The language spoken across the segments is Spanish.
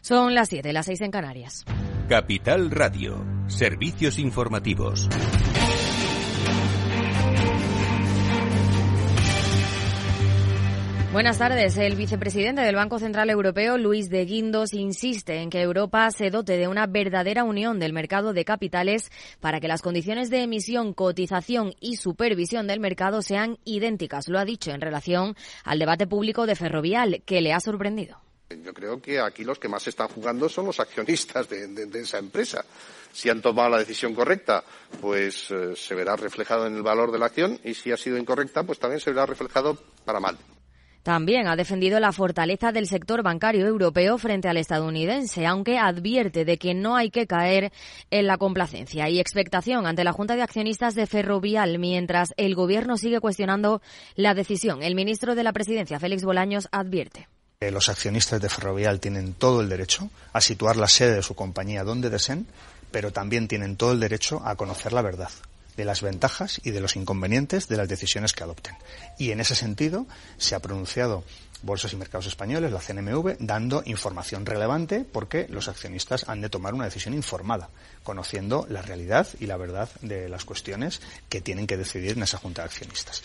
Son las 7, las 6 en Canarias. Capital Radio, servicios informativos. Buenas tardes. El vicepresidente del Banco Central Europeo, Luis de Guindos, insiste en que Europa se dote de una verdadera unión del mercado de capitales para que las condiciones de emisión, cotización y supervisión del mercado sean idénticas. Lo ha dicho en relación al debate público de Ferrovial, que le ha sorprendido. Yo creo que aquí los que más están jugando son los accionistas de, esa empresa. Si han tomado la decisión correcta, pues eh, se verá reflejado en el valor de la acción y si ha sido incorrecta, pues también se verá reflejado para mal. También ha defendido la fortaleza del sector bancario europeo frente al estadounidense, aunque advierte de que no hay que caer en la complacencia y expectación ante la Junta de Accionistas de Ferrovial mientras el Gobierno sigue cuestionando la decisión. El ministro de la Presidencia, Félix Bolaños, advierte. Los accionistas de Ferrovial tienen todo el derecho a situar la sede de su compañía donde deseen, pero también tienen todo el derecho a conocer la verdad de las ventajas y de los inconvenientes de las decisiones que adopten. Y en ese sentido se ha pronunciado Bolsas y Mercados Españoles, la CNMV, dando información relevante porque los accionistas han de tomar una decisión informada, conociendo la realidad y la verdad de las cuestiones que tienen que decidir en esa Junta de Accionistas.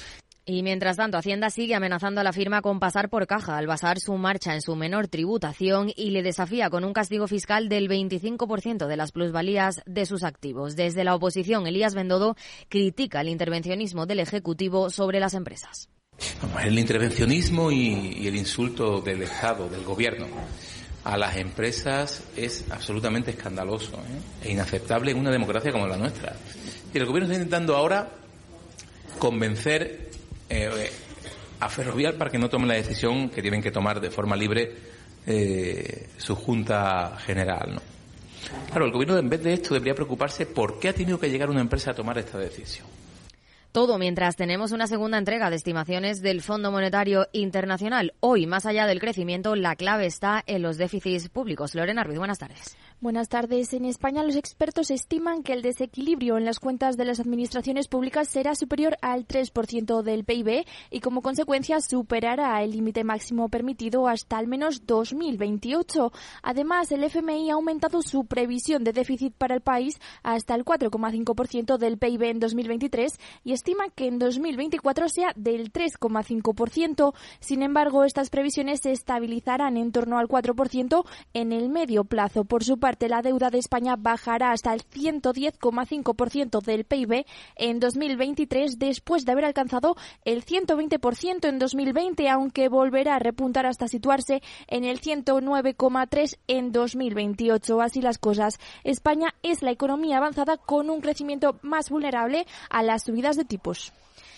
Y mientras tanto, Hacienda sigue amenazando a la firma con pasar por caja al basar su marcha en su menor tributación y le desafía con un castigo fiscal del 25% de las plusvalías de sus activos. Desde la oposición, Elías Bendodo critica el intervencionismo del Ejecutivo sobre las empresas. El intervencionismo y, el insulto del Estado, del Gobierno a las empresas es absolutamente escandaloso ¿eh? e inaceptable en una democracia como la nuestra. Y el Gobierno está intentando ahora convencer eh, a Ferrovial para que no tome la decisión que tienen que tomar de forma libre eh, su Junta General. ¿no? Claro, el Gobierno en vez de esto debería preocuparse por qué ha tenido que llegar una empresa a tomar esta decisión. Todo mientras tenemos una segunda entrega de estimaciones del Fondo Monetario Internacional. Hoy, más allá del crecimiento, la clave está en los déficits públicos. Lorena Ruiz, buenas tardes. Buenas tardes. En España los expertos estiman que el desequilibrio en las cuentas de las administraciones públicas será superior al 3% del PIB y como consecuencia superará el límite máximo permitido hasta al menos 2028. Además, el FMI ha aumentado su previsión de déficit para el país hasta el 4,5% del PIB en 2023 y estima que en 2024 sea del 3,5%. Sin embargo, estas previsiones se estabilizarán en torno al 4% en el medio plazo. Por su parte, la deuda de España bajará hasta el 110,5% del PIB en 2023 después de haber alcanzado el 120% en 2020, aunque volverá a repuntar hasta situarse en el 109,3% en 2028. Así las cosas. España es la economía avanzada con un crecimiento más vulnerable a las subidas de tipos. tipos.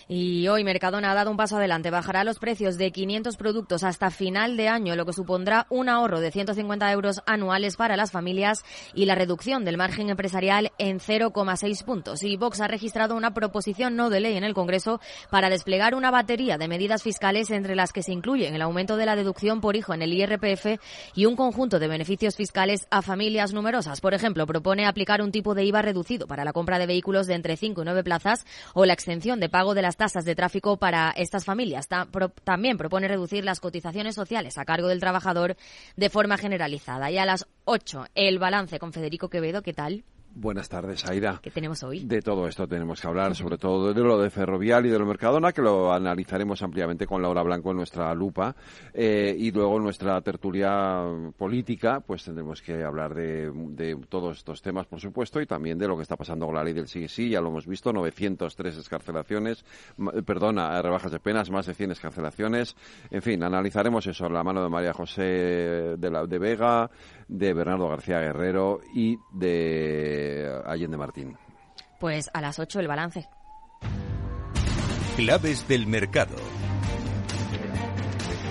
Y hoy Mercadona ha dado un paso adelante. Bajará los precios de 500 productos hasta final de año, lo que supondrá un ahorro de 150 euros anuales para las familias y la reducción del margen empresarial en 0,6 puntos. Y Vox ha registrado una proposición no de ley en el Congreso para desplegar una batería de medidas fiscales entre las que se incluyen el aumento de la deducción por hijo en el IRPF y un conjunto de beneficios fiscales a familias numerosas. Por ejemplo, propone aplicar un tipo de IVA reducido para la compra de vehículos de entre 5 y 9 plazas o la exención de pago de las tasas de tráfico para estas familias. También propone reducir las cotizaciones sociales a cargo del trabajador de forma generalizada. Y a las 8, el balance con Federico Quevedo. ¿Qué tal? Buenas tardes, Aida. ¿Qué tenemos hoy? De todo esto tenemos que hablar, sobre todo de lo de Ferrovial y de lo de Mercadona, que lo analizaremos ampliamente con Laura Blanco en nuestra lupa. Eh, y luego en nuestra tertulia política, pues tendremos que hablar de, todos estos temas, por supuesto, y también de lo que está pasando con la ley del sí sí, ya lo hemos visto, 903 escarcelaciones, perdona, rebajas de penas, más de 100 escarcelaciones. En fin, analizaremos eso, la mano de María José de, la, de Vega, de Bernardo García Guerrero y de Allende Martín. Pues a las 8 el balance. Claves del mercado.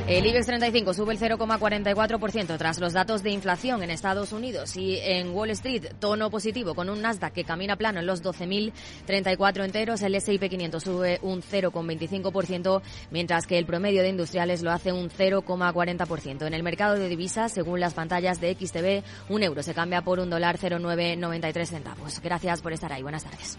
El IBEX 35 sube el 0,44% tras los datos de inflación en Estados Unidos y en Wall Street tono positivo con un Nasdaq que camina plano en los 12.034 enteros. El S&P 500 sube un 0,25% mientras que el promedio de industriales lo hace un 0,40%. En el mercado de divisas, según las pantallas de XTV, un euro se cambia por un dólar 0,993 centavos. Gracias por estar ahí. Buenas tardes.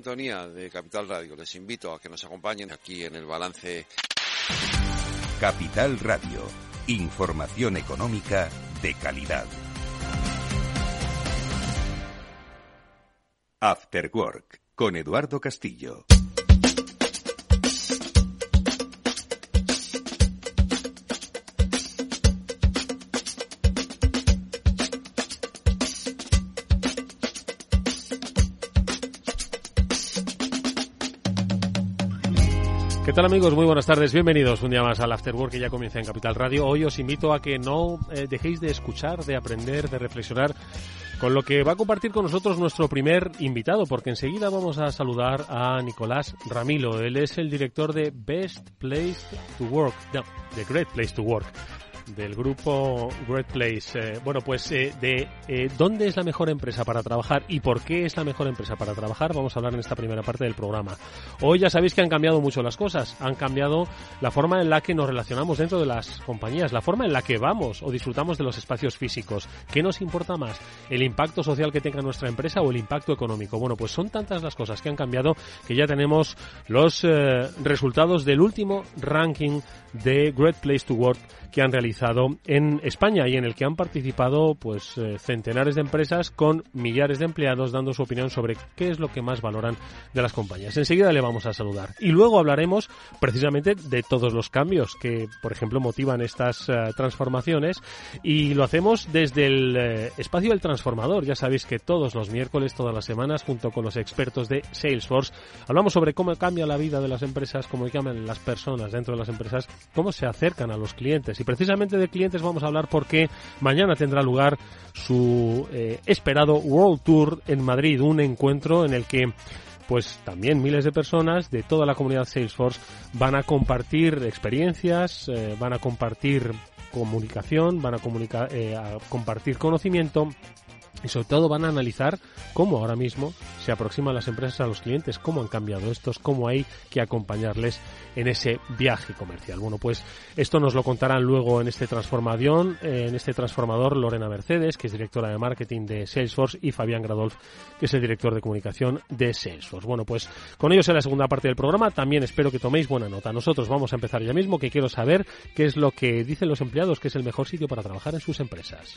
sintonía de Capital Radio. Les invito a que nos acompañen aquí en el balance. Capital Radio. Información económica de calidad. After Work con Eduardo Castillo. ¿Qué tal amigos? Muy buenas tardes, bienvenidos un día más al Afterwork que ya comienza en Capital Radio. Hoy os invito a que no eh, dejéis de escuchar, de aprender, de reflexionar con lo que va a compartir con nosotros nuestro primer invitado, porque enseguida vamos a saludar a Nicolás Ramilo. Él es el director de Best Place to Work, no, The Great Place to Work del grupo Great Place. Eh, bueno, pues eh, de eh, dónde es la mejor empresa para trabajar y por qué es la mejor empresa para trabajar, vamos a hablar en esta primera parte del programa. Hoy ya sabéis que han cambiado mucho las cosas, han cambiado la forma en la que nos relacionamos dentro de las compañías, la forma en la que vamos o disfrutamos de los espacios físicos. ¿Qué nos importa más? ¿El impacto social que tenga nuestra empresa o el impacto económico? Bueno, pues son tantas las cosas que han cambiado que ya tenemos los resultados del último ranking de Great Place to Work que han realizado en España y en el que han participado pues eh, centenares de empresas con millares de empleados dando su opinión sobre qué es lo que más valoran de las compañías. Enseguida le vamos a saludar y luego hablaremos precisamente de todos los cambios que, por ejemplo, motivan estas eh, transformaciones y lo hacemos desde el eh, espacio del transformador. Ya sabéis que todos los miércoles, todas las semanas, junto con los expertos de Salesforce, hablamos sobre cómo cambia la vida de las empresas, cómo cambian las personas dentro de las empresas, cómo se acercan a los clientes y precisamente de clientes vamos a hablar porque mañana tendrá lugar su eh, esperado World Tour en Madrid, un encuentro en el que pues también miles de personas de toda la comunidad Salesforce van a compartir experiencias, eh, van a compartir comunicación, van a, comunicar, eh, a compartir conocimiento y sobre todo van a analizar cómo ahora mismo se aproximan las empresas a los clientes, cómo han cambiado estos, cómo hay que acompañarles en ese viaje comercial. Bueno, pues esto nos lo contarán luego en este transformación, en este transformador Lorena Mercedes, que es directora de marketing de Salesforce, y Fabián Gradolf, que es el director de comunicación de Salesforce. Bueno, pues con ellos en la segunda parte del programa también espero que toméis buena nota. Nosotros vamos a empezar ya mismo, que quiero saber qué es lo que dicen los empleados que es el mejor sitio para trabajar en sus empresas.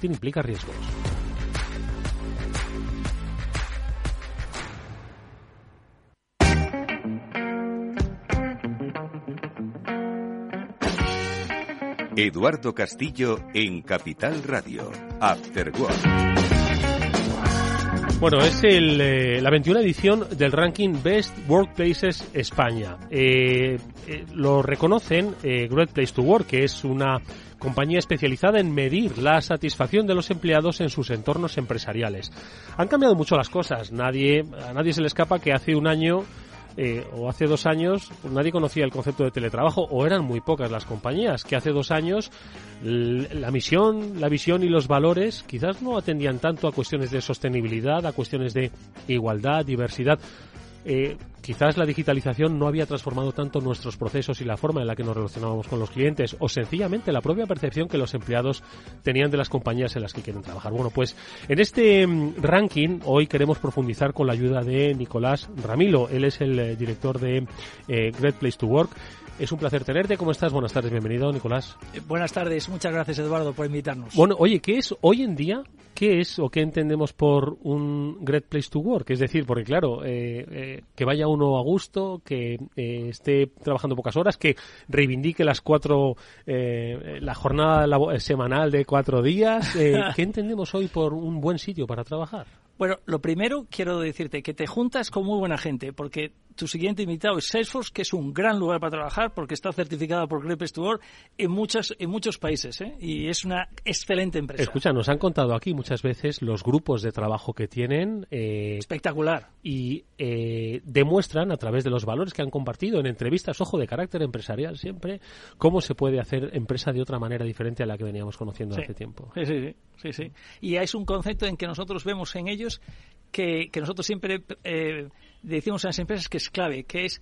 Implica riesgos. Eduardo Castillo en Capital Radio. After Work. Bueno, es el, eh, la 21 edición del ranking Best Workplaces España. Eh, eh, lo reconocen Great Place to Work, que es una compañía especializada en medir la satisfacción de los empleados en sus entornos empresariales. Han cambiado mucho las cosas. Nadie, a nadie se le escapa que hace un año eh, o hace dos años nadie conocía el concepto de teletrabajo o eran muy pocas las compañías que hace dos años la misión, la visión y los valores quizás no atendían tanto a cuestiones de sostenibilidad, a cuestiones de igualdad, diversidad. Eh, quizás la digitalización no había transformado tanto nuestros procesos y la forma en la que nos relacionábamos con los clientes o sencillamente la propia percepción que los empleados tenían de las compañías en las que quieren trabajar. Bueno, pues en este mm, ranking hoy queremos profundizar con la ayuda de Nicolás Ramilo. Él es el eh, director de eh, Great Place to Work. Es un placer tenerte. ¿Cómo estás? Buenas tardes. Bienvenido, Nicolás. buenas tardes. Muchas gracias, Eduardo, por invitarnos. Bueno, oye, ¿qué es hoy en día ¿qué es o qué entendemos por un great place to work? Es decir, porque claro, eh, eh, que vaya uno a gusto, que eh, esté trabajando pocas horas, que reivindique las cuatro, la jornada semanal de cuatro días. ¿Qué entendemos hoy por un buen sitio para trabajar? Bueno, lo primero quiero decirte que te juntas con muy buena gente, porque tu siguiente invitado es Salesforce, que es un gran lugar para trabajar porque está certificado por to Work en, muchas, en muchos países ¿eh? y es una excelente empresa. Escucha, nos han contado aquí muchas veces los grupos de trabajo que tienen. Eh, Espectacular. Y eh, demuestran a través de los valores que han compartido en entrevistas, ojo, de carácter empresarial siempre, cómo se puede hacer empresa de otra manera diferente a la que veníamos conociendo hace tiempo. Sí, sí, sí, sí, Y es un concepto en que nosotros vemos en ellos que, que nosotros siempre eh, decimos a las empresas que es clave, que es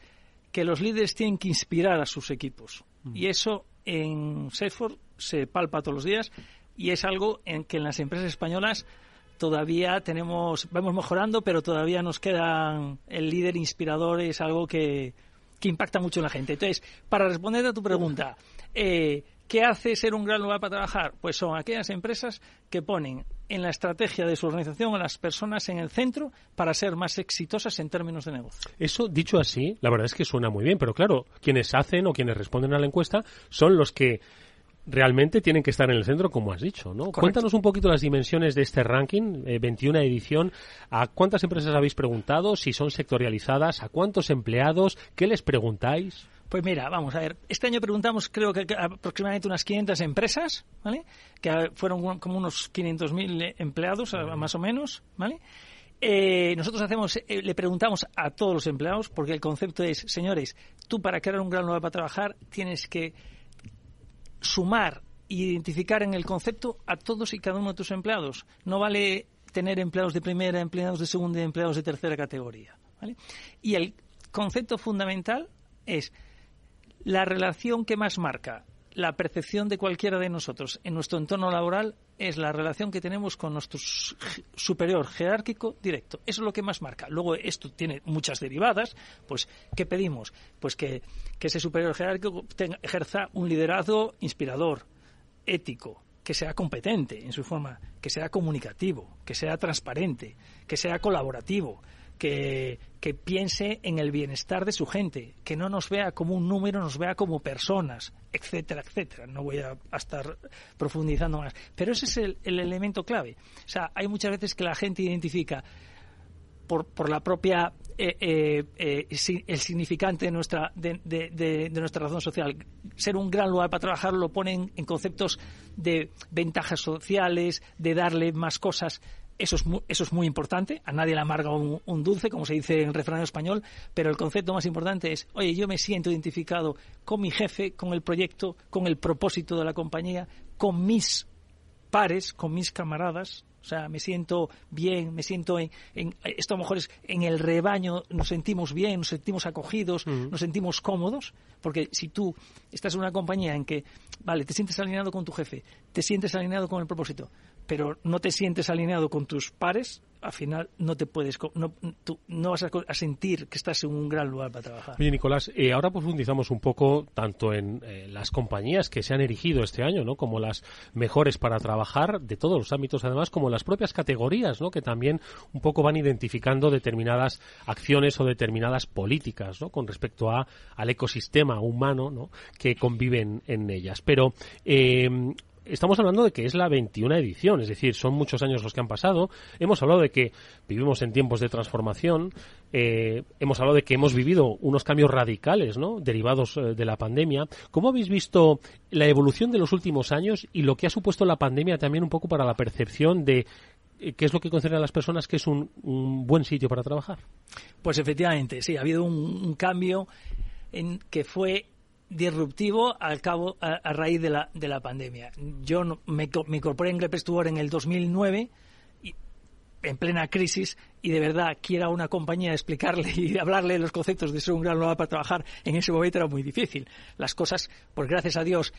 que los líderes tienen que inspirar a sus equipos. Mm. Y eso en Salesforce se palpa todos los días y es algo en que en las empresas españolas todavía tenemos, vamos mejorando, pero todavía nos queda el líder inspirador, es algo que, que impacta mucho en la gente. Entonces, para responder a tu pregunta, eh, ¿Qué hace ser un gran lugar para trabajar? Pues son aquellas empresas que ponen en la estrategia de su organización a las personas en el centro para ser más exitosas en términos de negocio. Eso, dicho así, la verdad es que suena muy bien, pero claro, quienes hacen o quienes responden a la encuesta son los que realmente tienen que estar en el centro, como has dicho, ¿no? Cuéntanos un poquito las dimensiones de este ranking, 21 eh, edición. ¿A cuántas empresas habéis preguntado? Si son sectorializadas, ¿a cuántos empleados? ¿Qué les preguntáis? Pues mira, vamos a ver. Este año preguntamos, creo que aproximadamente unas 500 empresas, ¿vale? Que fueron como unos 500.000 empleados, más o menos, ¿vale? Eh, nosotros hacemos, eh, le preguntamos a todos los empleados, porque el concepto es, señores, tú para crear un gran lugar para trabajar tienes que sumar e identificar en el concepto a todos y cada uno de tus empleados. No vale tener empleados de primera, empleados de segunda y empleados de tercera categoría. ¿vale? Y el concepto fundamental es la relación que más marca la percepción de cualquiera de nosotros en nuestro entorno laboral es la relación que tenemos con nuestro superior jerárquico directo. Eso es lo que más marca. Luego esto tiene muchas derivadas. Pues, ¿qué pedimos? Pues que, ese superior jerárquico ejerza un liderazgo inspirador, ético, que sea competente en su forma, que sea comunicativo, que sea transparente, que sea colaborativo, que, piense en el bienestar de su gente, que no nos vea como un número, nos vea como personas, etcétera, etcétera. No voy a, estar profundizando más. Pero ese es el, elemento clave. O sea, hay muchas veces que la gente identifica por, por la propia eh, eh, eh, el significante de nuestra de, de, nuestra razón social ser un gran lugar para trabajar lo ponen en conceptos de ventajas sociales de darle más cosas eso es, muy, eso es muy importante. A nadie le amarga un, dulce, como se dice en refrán español, pero el concepto más importante es, oye, yo me siento identificado con mi jefe, con el proyecto, con el propósito de la compañía, con mis pares, con mis camaradas, o sea, me siento bien, me siento en, esto a lo mejor es en el rebaño, nos sentimos bien, nos sentimos acogidos, nos sentimos cómodos, porque si tú estás en una compañía en que, vale, te sientes alineado con tu jefe, te sientes alineado con el propósito, pero no te sientes alineado con tus pares, al final no te puedes, no, no vas a, sentir que estás en un gran lugar para trabajar. Oye, Nicolás, eh, ahora profundizamos un poco tanto en eh, las compañías que se han erigido este año, ¿no? Como las mejores para trabajar de todos los ámbitos, además, como las propias categorías, ¿no? Que también un poco van identificando determinadas acciones o determinadas políticas, ¿no? Con respecto a, al ecosistema humano, ¿no? Que conviven en ellas. Pero eh, estamos hablando de que es la 21 edición, es decir, son muchos años los que han pasado. Hemos hablado de que vivimos en tiempos de transformación, eh, hemos hablado de que hemos vivido unos cambios radicales, ¿no? Derivados eh, de la pandemia. ¿Cómo habéis visto la evolución de los últimos años y lo que ha supuesto la pandemia también un poco para la percepción de ¿qué es lo que considera a las personas que es un, buen sitio para trabajar? Pues efectivamente, sí, ha habido un, cambio en que fue disruptivo al cabo a, raíz de la, de la pandemia. Yo me, me, incorporé en Great en el 2009 en plena crisis y de verdad quiera una compañía explicarle y hablarle los conceptos de ser un gran lugar para trabajar en ese momento era muy difícil. Las cosas, pues gracias a Dios,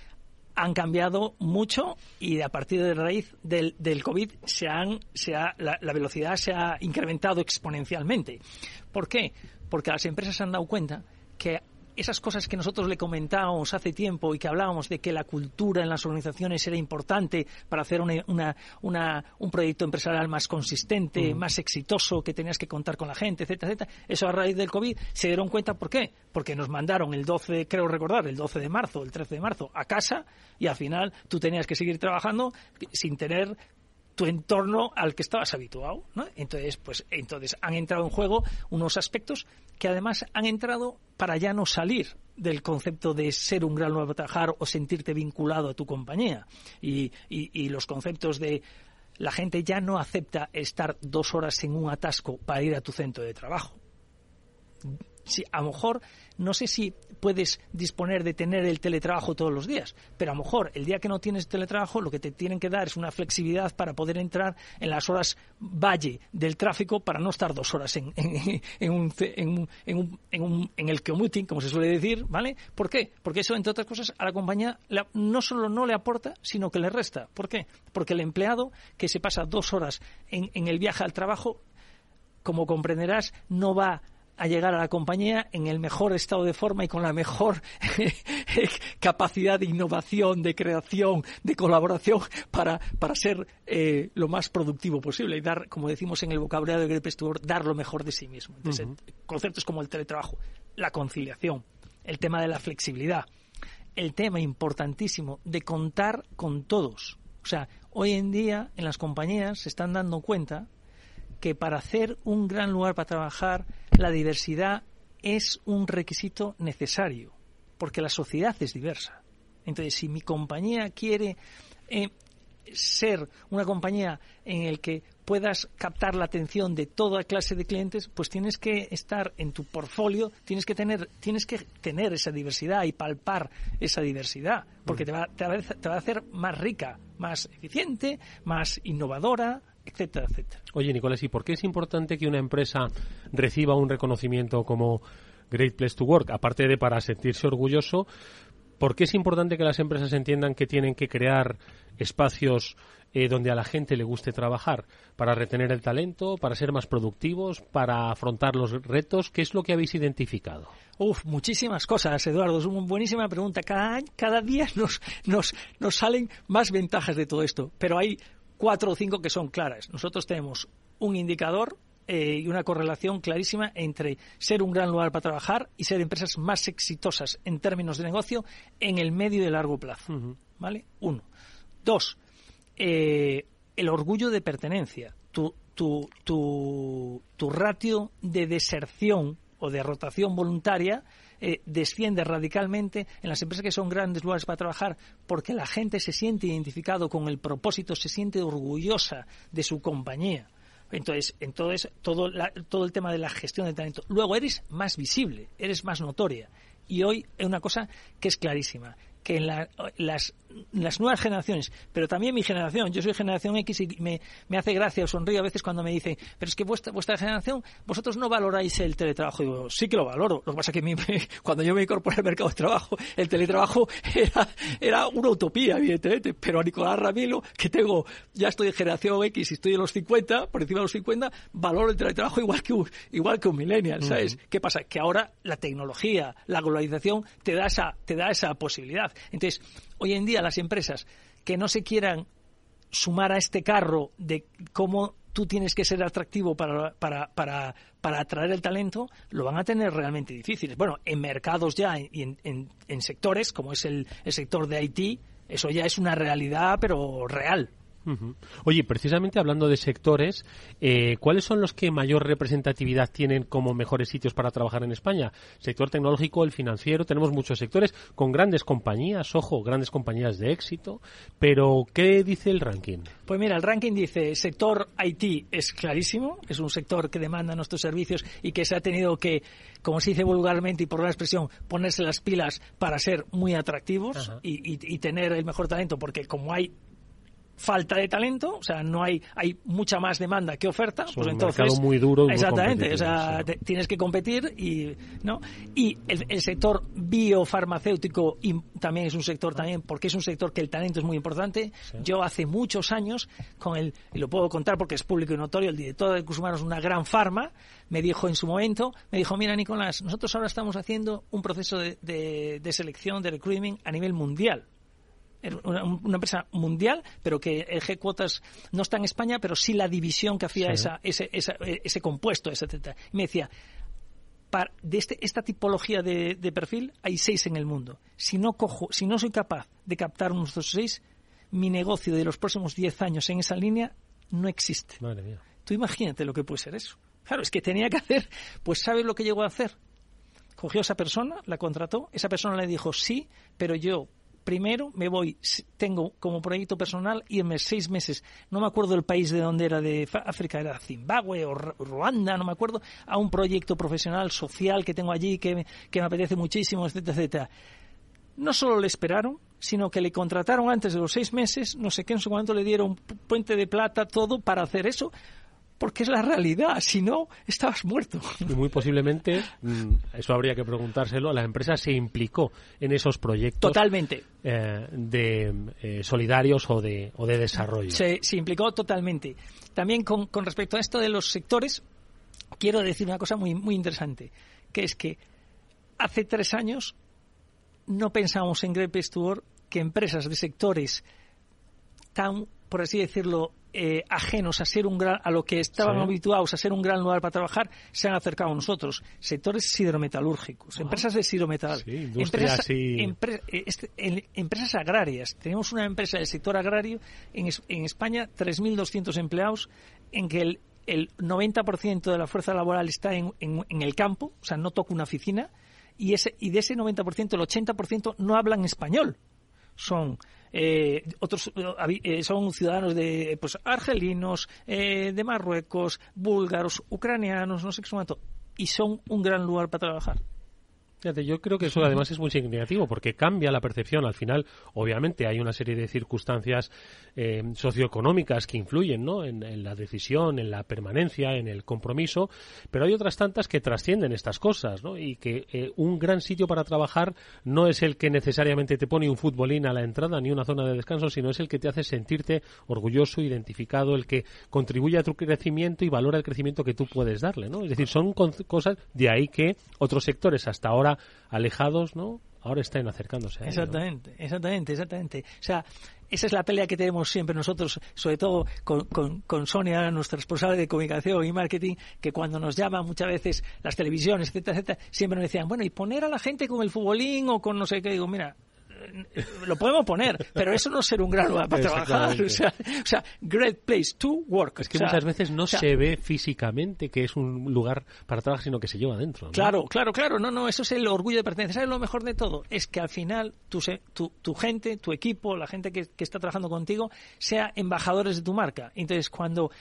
han cambiado mucho y a partir de raíz del, del COVID se han, se ha, la, la, velocidad se ha incrementado exponencialmente. ¿Por qué? Porque las empresas se han dado cuenta que esas cosas que nosotros le comentábamos hace tiempo y que hablábamos de que la cultura en las organizaciones era importante para hacer una, un proyecto empresarial más consistente, más exitoso, que tenías que contar con la gente, etcétera, etcétera. Eso a raíz del COVID se dieron cuenta, ¿por qué? Porque nos mandaron el 12, creo recordar, el 12 de marzo, el 13 de marzo a casa y al final tú tenías que seguir trabajando sin tener tu entorno al que estabas habituado, ¿no? Entonces, pues, entonces han entrado en juego unos aspectos que además han entrado para ya no salir del concepto de ser un gran nuevo trabajar o sentirte vinculado a tu compañía y, y los conceptos de la gente ya no acepta estar dos horas en un atasco para ir a tu centro de trabajo. Sí, a lo mejor no sé si puedes disponer de tener el teletrabajo todos los días, pero a lo mejor el día que no tienes teletrabajo lo que te tienen que dar es una flexibilidad para poder entrar en las horas valle del tráfico para no estar dos horas en, en, un, en, el commuting, como se suele decir, ¿vale? ¿Por qué? Porque eso, entre otras cosas, a la compañía no solo no le aporta, sino que le resta. ¿Por qué? Porque el empleado que se pasa dos horas en el viaje al trabajo, como comprenderás, no va a llegar a la compañía en el mejor estado de forma y con la mejor capacidad de innovación, de creación, de colaboración para, para ser eh, lo más productivo posible y dar, como decimos en el vocabulario de Grepe dar lo mejor de sí mismo. Entonces, conceptos como el teletrabajo, la conciliación, el tema de la flexibilidad, el tema importantísimo de contar con todos. O sea, hoy en día en las compañías se están dando cuenta que para hacer un gran lugar para trabajar, la diversidad es un requisito necesario, porque la sociedad es diversa. Entonces, si mi compañía quiere eh, ser una compañía en la que puedas captar la atención de toda clase de clientes, pues tienes que estar en tu portfolio, tienes que tener, tienes que tener esa diversidad y palpar esa diversidad, porque te va, te va a hacer más rica, más eficiente, más innovadora, etcétera, etcétera. Oye, Nicolás, ¿y por qué es importante que una empresa reciba un reconocimiento como Great Place to Work? Aparte de para sentirse orgulloso, ¿por qué es importante que las empresas entiendan que tienen que crear espacios eh, donde a la gente le guste trabajar? ¿Para retener el talento? ¿Para ser más productivos? ¿Para afrontar los retos? ¿Qué es lo que habéis identificado? Uf, muchísimas cosas, Eduardo. Es una buenísima pregunta. Cada, cada día nos, nos, nos salen más ventajas de todo esto. Pero hay cuatro o cinco que son claras. Nosotros tenemos un indicador eh, y una correlación clarísima entre ser un gran lugar para trabajar y ser empresas más exitosas en términos de negocio en el medio y largo plazo. ¿Vale? Uno. Dos, eh, el orgullo de pertenencia. Tu, tu, tu, tu ratio de deserción o de rotación voluntaria eh, desciende radicalmente en las empresas que son grandes lugares para trabajar porque la gente se siente identificado con el propósito, se siente orgullosa de su compañía. Entonces, entonces todo, todo el tema de la gestión del talento. Luego eres más visible, eres más notoria. Y hoy es una cosa que es clarísima que en las, las, nuevas generaciones, pero también mi generación, yo soy generación X y me, me hace gracia o sonrío a veces cuando me dicen, pero es que vuestra, vuestra generación, vosotros no valoráis el teletrabajo. Y digo, sí que lo valoro. Lo que pasa es que cuando yo me incorporé al mercado de trabajo, el teletrabajo era, era una utopía, evidentemente. Pero a Nicolás Ramilo, que tengo, ya estoy en generación X y estoy en los 50, por encima de los 50, valoro el teletrabajo igual que un, igual que un millennial, ¿sabes? ¿Qué pasa? Que ahora la tecnología, la globalización te da esa, te da esa posibilidad. Entonces, hoy en día las empresas que no se quieran sumar a este carro de cómo tú tienes que ser atractivo para, para, para, para atraer el talento, lo van a tener realmente difíciles. Bueno, en mercados ya y en, en, sectores, como es el, el sector de IT, eso ya es una realidad, pero real. Oye, precisamente hablando de sectores, eh, ¿cuáles son los que mayor representatividad tienen como mejores sitios para trabajar en España? Sector tecnológico, el financiero, tenemos muchos sectores con grandes compañías, ojo, grandes compañías de éxito, pero ¿qué dice el ranking? Pues mira, el ranking dice, sector IT es clarísimo, es un sector que demanda nuestros servicios y que se ha tenido que, como se dice vulgarmente y por la expresión, ponerse las pilas para ser muy atractivos y, y- y tener el mejor talento, porque como hay falta de talento, o sea, no hay hay mucha más demanda que oferta, Es pues un entonces muy duro y muy exactamente, o sea, sí. te- tienes que competir y no y el, el sector biofarmacéutico im- también es un sector también porque es un sector que el talento es muy importante. Yo hace muchos años con el y lo puedo contar porque es público y notorio, el director de recursos humanos una gran farma me dijo en su momento, me dijo, "Mira, Nicolás, nosotros ahora estamos haciendo un proceso de, de- de selección de recruitment a nivel mundial." Una, una empresa mundial, pero que el G-Cuotas no está en España, pero sí la división que hacía Sí. esa, ese, esa- eh, ese compuesto, etcétera. Y me decía, para, de este, esta tipología de, de perfil hay seis en el mundo. Si no, cojo, si no soy capaz de captar unos de esos seis, mi negocio de los próximos diez años en esa línea no existe. Madre mía. Tú imagínate lo que puede ser eso. Claro, es que tenía que hacer, pues ¿sabes lo que llegó a hacer? Cogió a esa persona, la contrató, esa persona le dijo sí, pero yo primero me voy, tengo como proyecto personal irme seis meses, no me acuerdo el país de donde era, de África, era Zimbabue o Ru- Ruanda, no me acuerdo, a un proyecto profesional, social que tengo allí, que me, que me apetece muchísimo, etcétera, etcétera. No solo le esperaron, sino que le contrataron antes de los seis meses, no sé qué, en su momento le dieron pu- puente de plata, todo para hacer eso, porque es la realidad, si no, estabas muerto. Y muy posiblemente, mm, eso habría que preguntárselo, la empresa se implicó en esos proyectos. Totalmente. eh, de eh, solidarios o de, o de desarrollo. Se, se implicó totalmente. También con, con respecto a esto de los sectores, quiero decir una cosa muy, muy interesante, que es que hace tres años no pensábamos en to Work que empresas de sectores tan, por así decirlo, eh, ajenos a ser un gran, a lo que estaban Sí. habituados a ser un gran lugar para trabajar, se han acercado a nosotros. Sectores sidermetalúrgicos, empresas de siderometal, Sí, empresas, empre- eh, este- en- empresas agrarias. Tenemos una empresa del sector agrario en, en España, 3.200 empleados, en que el, el 90% de la fuerza laboral está en, en- en el campo, o sea, no toca una oficina, y, ese, y de ese 90%, el 80% no hablan español. Son eh, otros eh, eh, son ciudadanos de pues argelinos, eh, de Marruecos, búlgaros, ucranianos, no sé qué son y son un gran lugar para trabajar. Yo creo que eso además es muy significativo porque cambia la percepción. Al final, obviamente, hay una serie de circunstancias eh, socioeconómicas que influyen ¿no? en, la decisión, en la permanencia, en el compromiso, pero hay otras tantas que trascienden estas cosas ¿no? y que eh, un gran sitio para trabajar no es el que necesariamente te pone un futbolín a la entrada ni una zona de descanso, sino es el que te hace sentirte orgulloso, identificado, el que contribuye a tu crecimiento y valora el crecimiento que tú puedes darle. ¿no? Es decir, son cosas de ahí que otros sectores hasta ahora alejados, ¿no? Ahora están acercándose a. Exactamente, exactamente, exactamente. O sea, esa es la pelea que tenemos siempre nosotros, sobre todo con, con, con Sonia, nuestra responsable de comunicación y marketing, que cuando nos llaman muchas veces las televisiones, etcétera, etcétera, siempre nos decían, bueno, y poner a la gente con el futbolín o con no sé qué. Digo, mira, lo podemos poner, pero eso no es ser un gran lugar para trabajar. O sea, o sea, great place to work. Es que O sea, muchas veces no o sea, se ve físicamente que es un lugar para trabajar, sino que se lleva adentro. ¿no? Claro, claro, claro. No, no, eso es el orgullo de pertenecer. ¿Sabes lo mejor de todo? Es que al final tu, tu, tu gente, tu equipo, la gente que, que está trabajando contigo, sea embajadores de tu marca. Entonces, cuando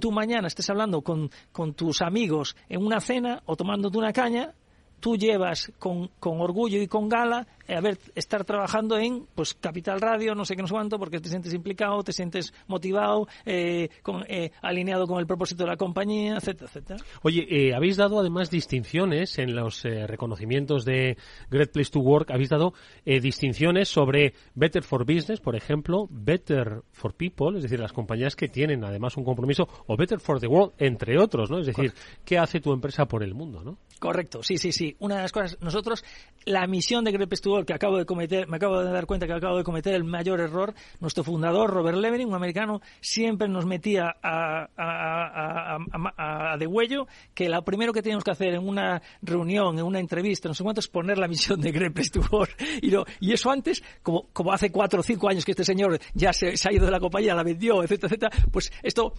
tú mañana estés hablando con, con tus amigos en una cena o tomándote una caña, tú llevas con, con orgullo y con gala a ver, estar trabajando en pues Capital Radio, no sé qué, no sé cuánto, porque te sientes implicado, te sientes motivado, eh, con- eh, alineado con el propósito de la compañía, etcétera, etcétera. Oye, eh, habéis dado además distinciones en los eh, reconocimientos de Great Place to Work. Habéis dado eh, distinciones sobre Better for Business, por ejemplo, Better for People, es decir, las compañías que tienen además un compromiso, o Better for the World, entre otros, ¿no? Es decir, ¿qué hace tu empresa por el mundo, no? Correcto, sí, sí, sí. Una de las cosas, nosotros, la misión de Great Place to Work Que acabo de cometer, me acabo de dar cuenta que acabo de cometer el mayor error. Nuestro fundador, Robert Levering, un americano, siempre nos metía a, a, de huello que lo primero que teníamos que hacer en una reunión, en una entrevista, no sé cuánto, es poner la misión de to Work. Y, y eso antes, como, hace cuatro o cinco años que este señor ya se, ha ido de la compañía, la vendió, etcétera, etcétera, pues esto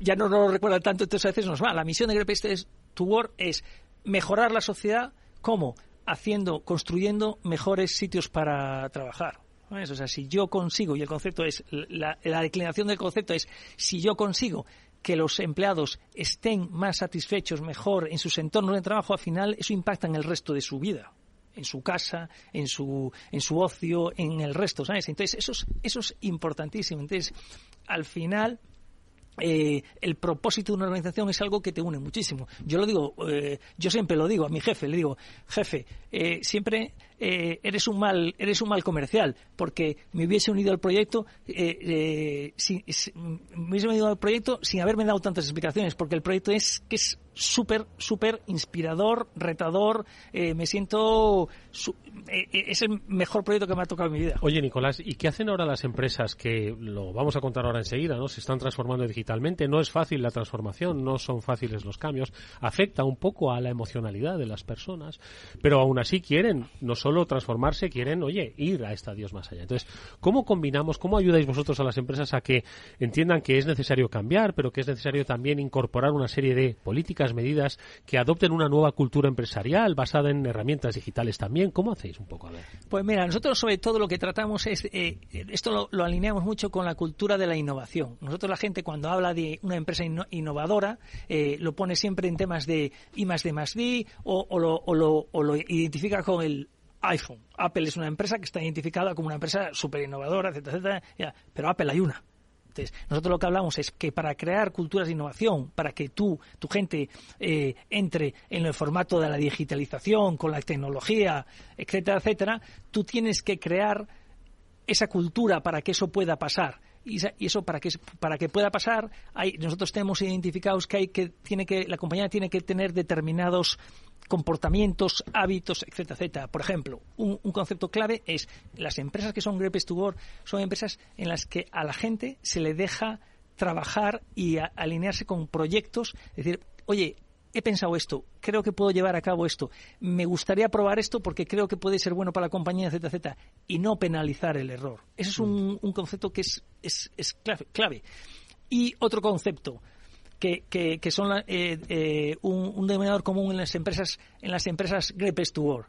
ya no lo recuerda tanto, entonces a veces nos va. La misión de to Work es mejorar la sociedad, ¿cómo? Haciendo, construyendo mejores sitios para trabajar. O sea, si yo consigo, y el concepto es, la, declinación del concepto es, si yo consigo que los empleados estén más satisfechos, mejor en sus entornos de trabajo, al final eso impacta en el resto de su vida en su casa, en su, en su ocio, en el resto, ¿sabes? Entonces, eso es, eso es importantísimo. Entonces, al final, eh, el propósito de una organización es algo que te une muchísimo. Yo lo digo, eh, yo siempre lo digo a mi jefe, le digo, jefe, eh, siempre eres un mal, eres un mal comercial, porque me hubiese unido al proyecto, sin, me hubiese unido al proyecto sin haberme dado tantas explicaciones, porque el proyecto es que es súper, súper inspirador, retador. Eh, me siento. Eh, eh, es el mejor proyecto que me ha tocado en mi vida. Oye, Nicolás, ¿y qué hacen ahora las empresas que, lo vamos a contar ahora enseguida, ¿no? se están transformando digitalmente? No es fácil la transformación, no son fáciles los cambios. Afecta un poco a la emocionalidad de las personas, pero aún así quieren no solo transformarse, quieren, oye, ir a estadios más allá. Entonces, ¿cómo combinamos, cómo ayudáis vosotros a las empresas a que entiendan que es necesario cambiar, pero que es necesario también incorporar una serie de políticas medidas que adopten una nueva cultura empresarial basada en herramientas digitales también. ¿Cómo hacéis un poco? A ver. Pues mira, nosotros sobre todo lo que tratamos es, eh, esto lo, alineamos mucho con la cultura de la innovación. Nosotros la gente cuando habla de una empresa innovadora eh, lo pone siempre en temas de I más D más D o, lo, o lo identifica con el iPhone. Apple es una empresa que está identificada como una empresa súper innovadora, etcétera, etcétera. pero Apple hay una nosotros lo que hablamos es que para crear culturas de innovación, para que tú, tu gente, eh, entre en el formato de la digitalización, con la tecnología, etcétera, etcétera, tú tienes que crear esa cultura para que eso pueda pasar y eso para que para que pueda pasar hay, nosotros tenemos identificados que hay que tiene que la compañía tiene que tener determinados comportamientos, hábitos, etcétera, etcétera. Por ejemplo, un, concepto clave es las empresas que son Great to son empresas en las que a la gente se le deja trabajar y alinearse con proyectos, es decir, oye, he pensado esto, creo que puedo llevar a cabo esto, me gustaría probar esto porque creo que puede ser bueno para la compañía, etcétera, y no penalizar el error. Ese es un, mm. concepto que es, es, es clave. Y otro concepto, que, que, son eh, eh, un, denominador común en las empresas en las empresas Great to Work.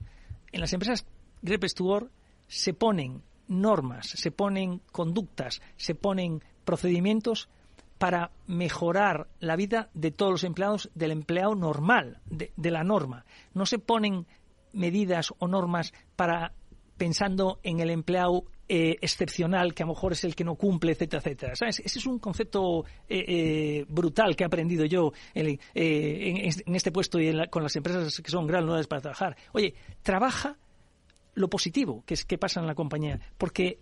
En las empresas Great to Work se ponen normas, se ponen conductas, se ponen procedimientos para mejorar la vida de todos los empleados, del empleado normal, de, de la norma. No se ponen medidas o normas para pensando en el empleado eh, excepcional, que a lo mejor es el que no cumple, etcétera, etcétera. ¿Sabes? Ese es un concepto eh, eh, brutal que he aprendido yo en, este puesto y con las empresas que son grandes para trabajar. Oye, trabaja lo positivo que es que pasa en la compañía, porque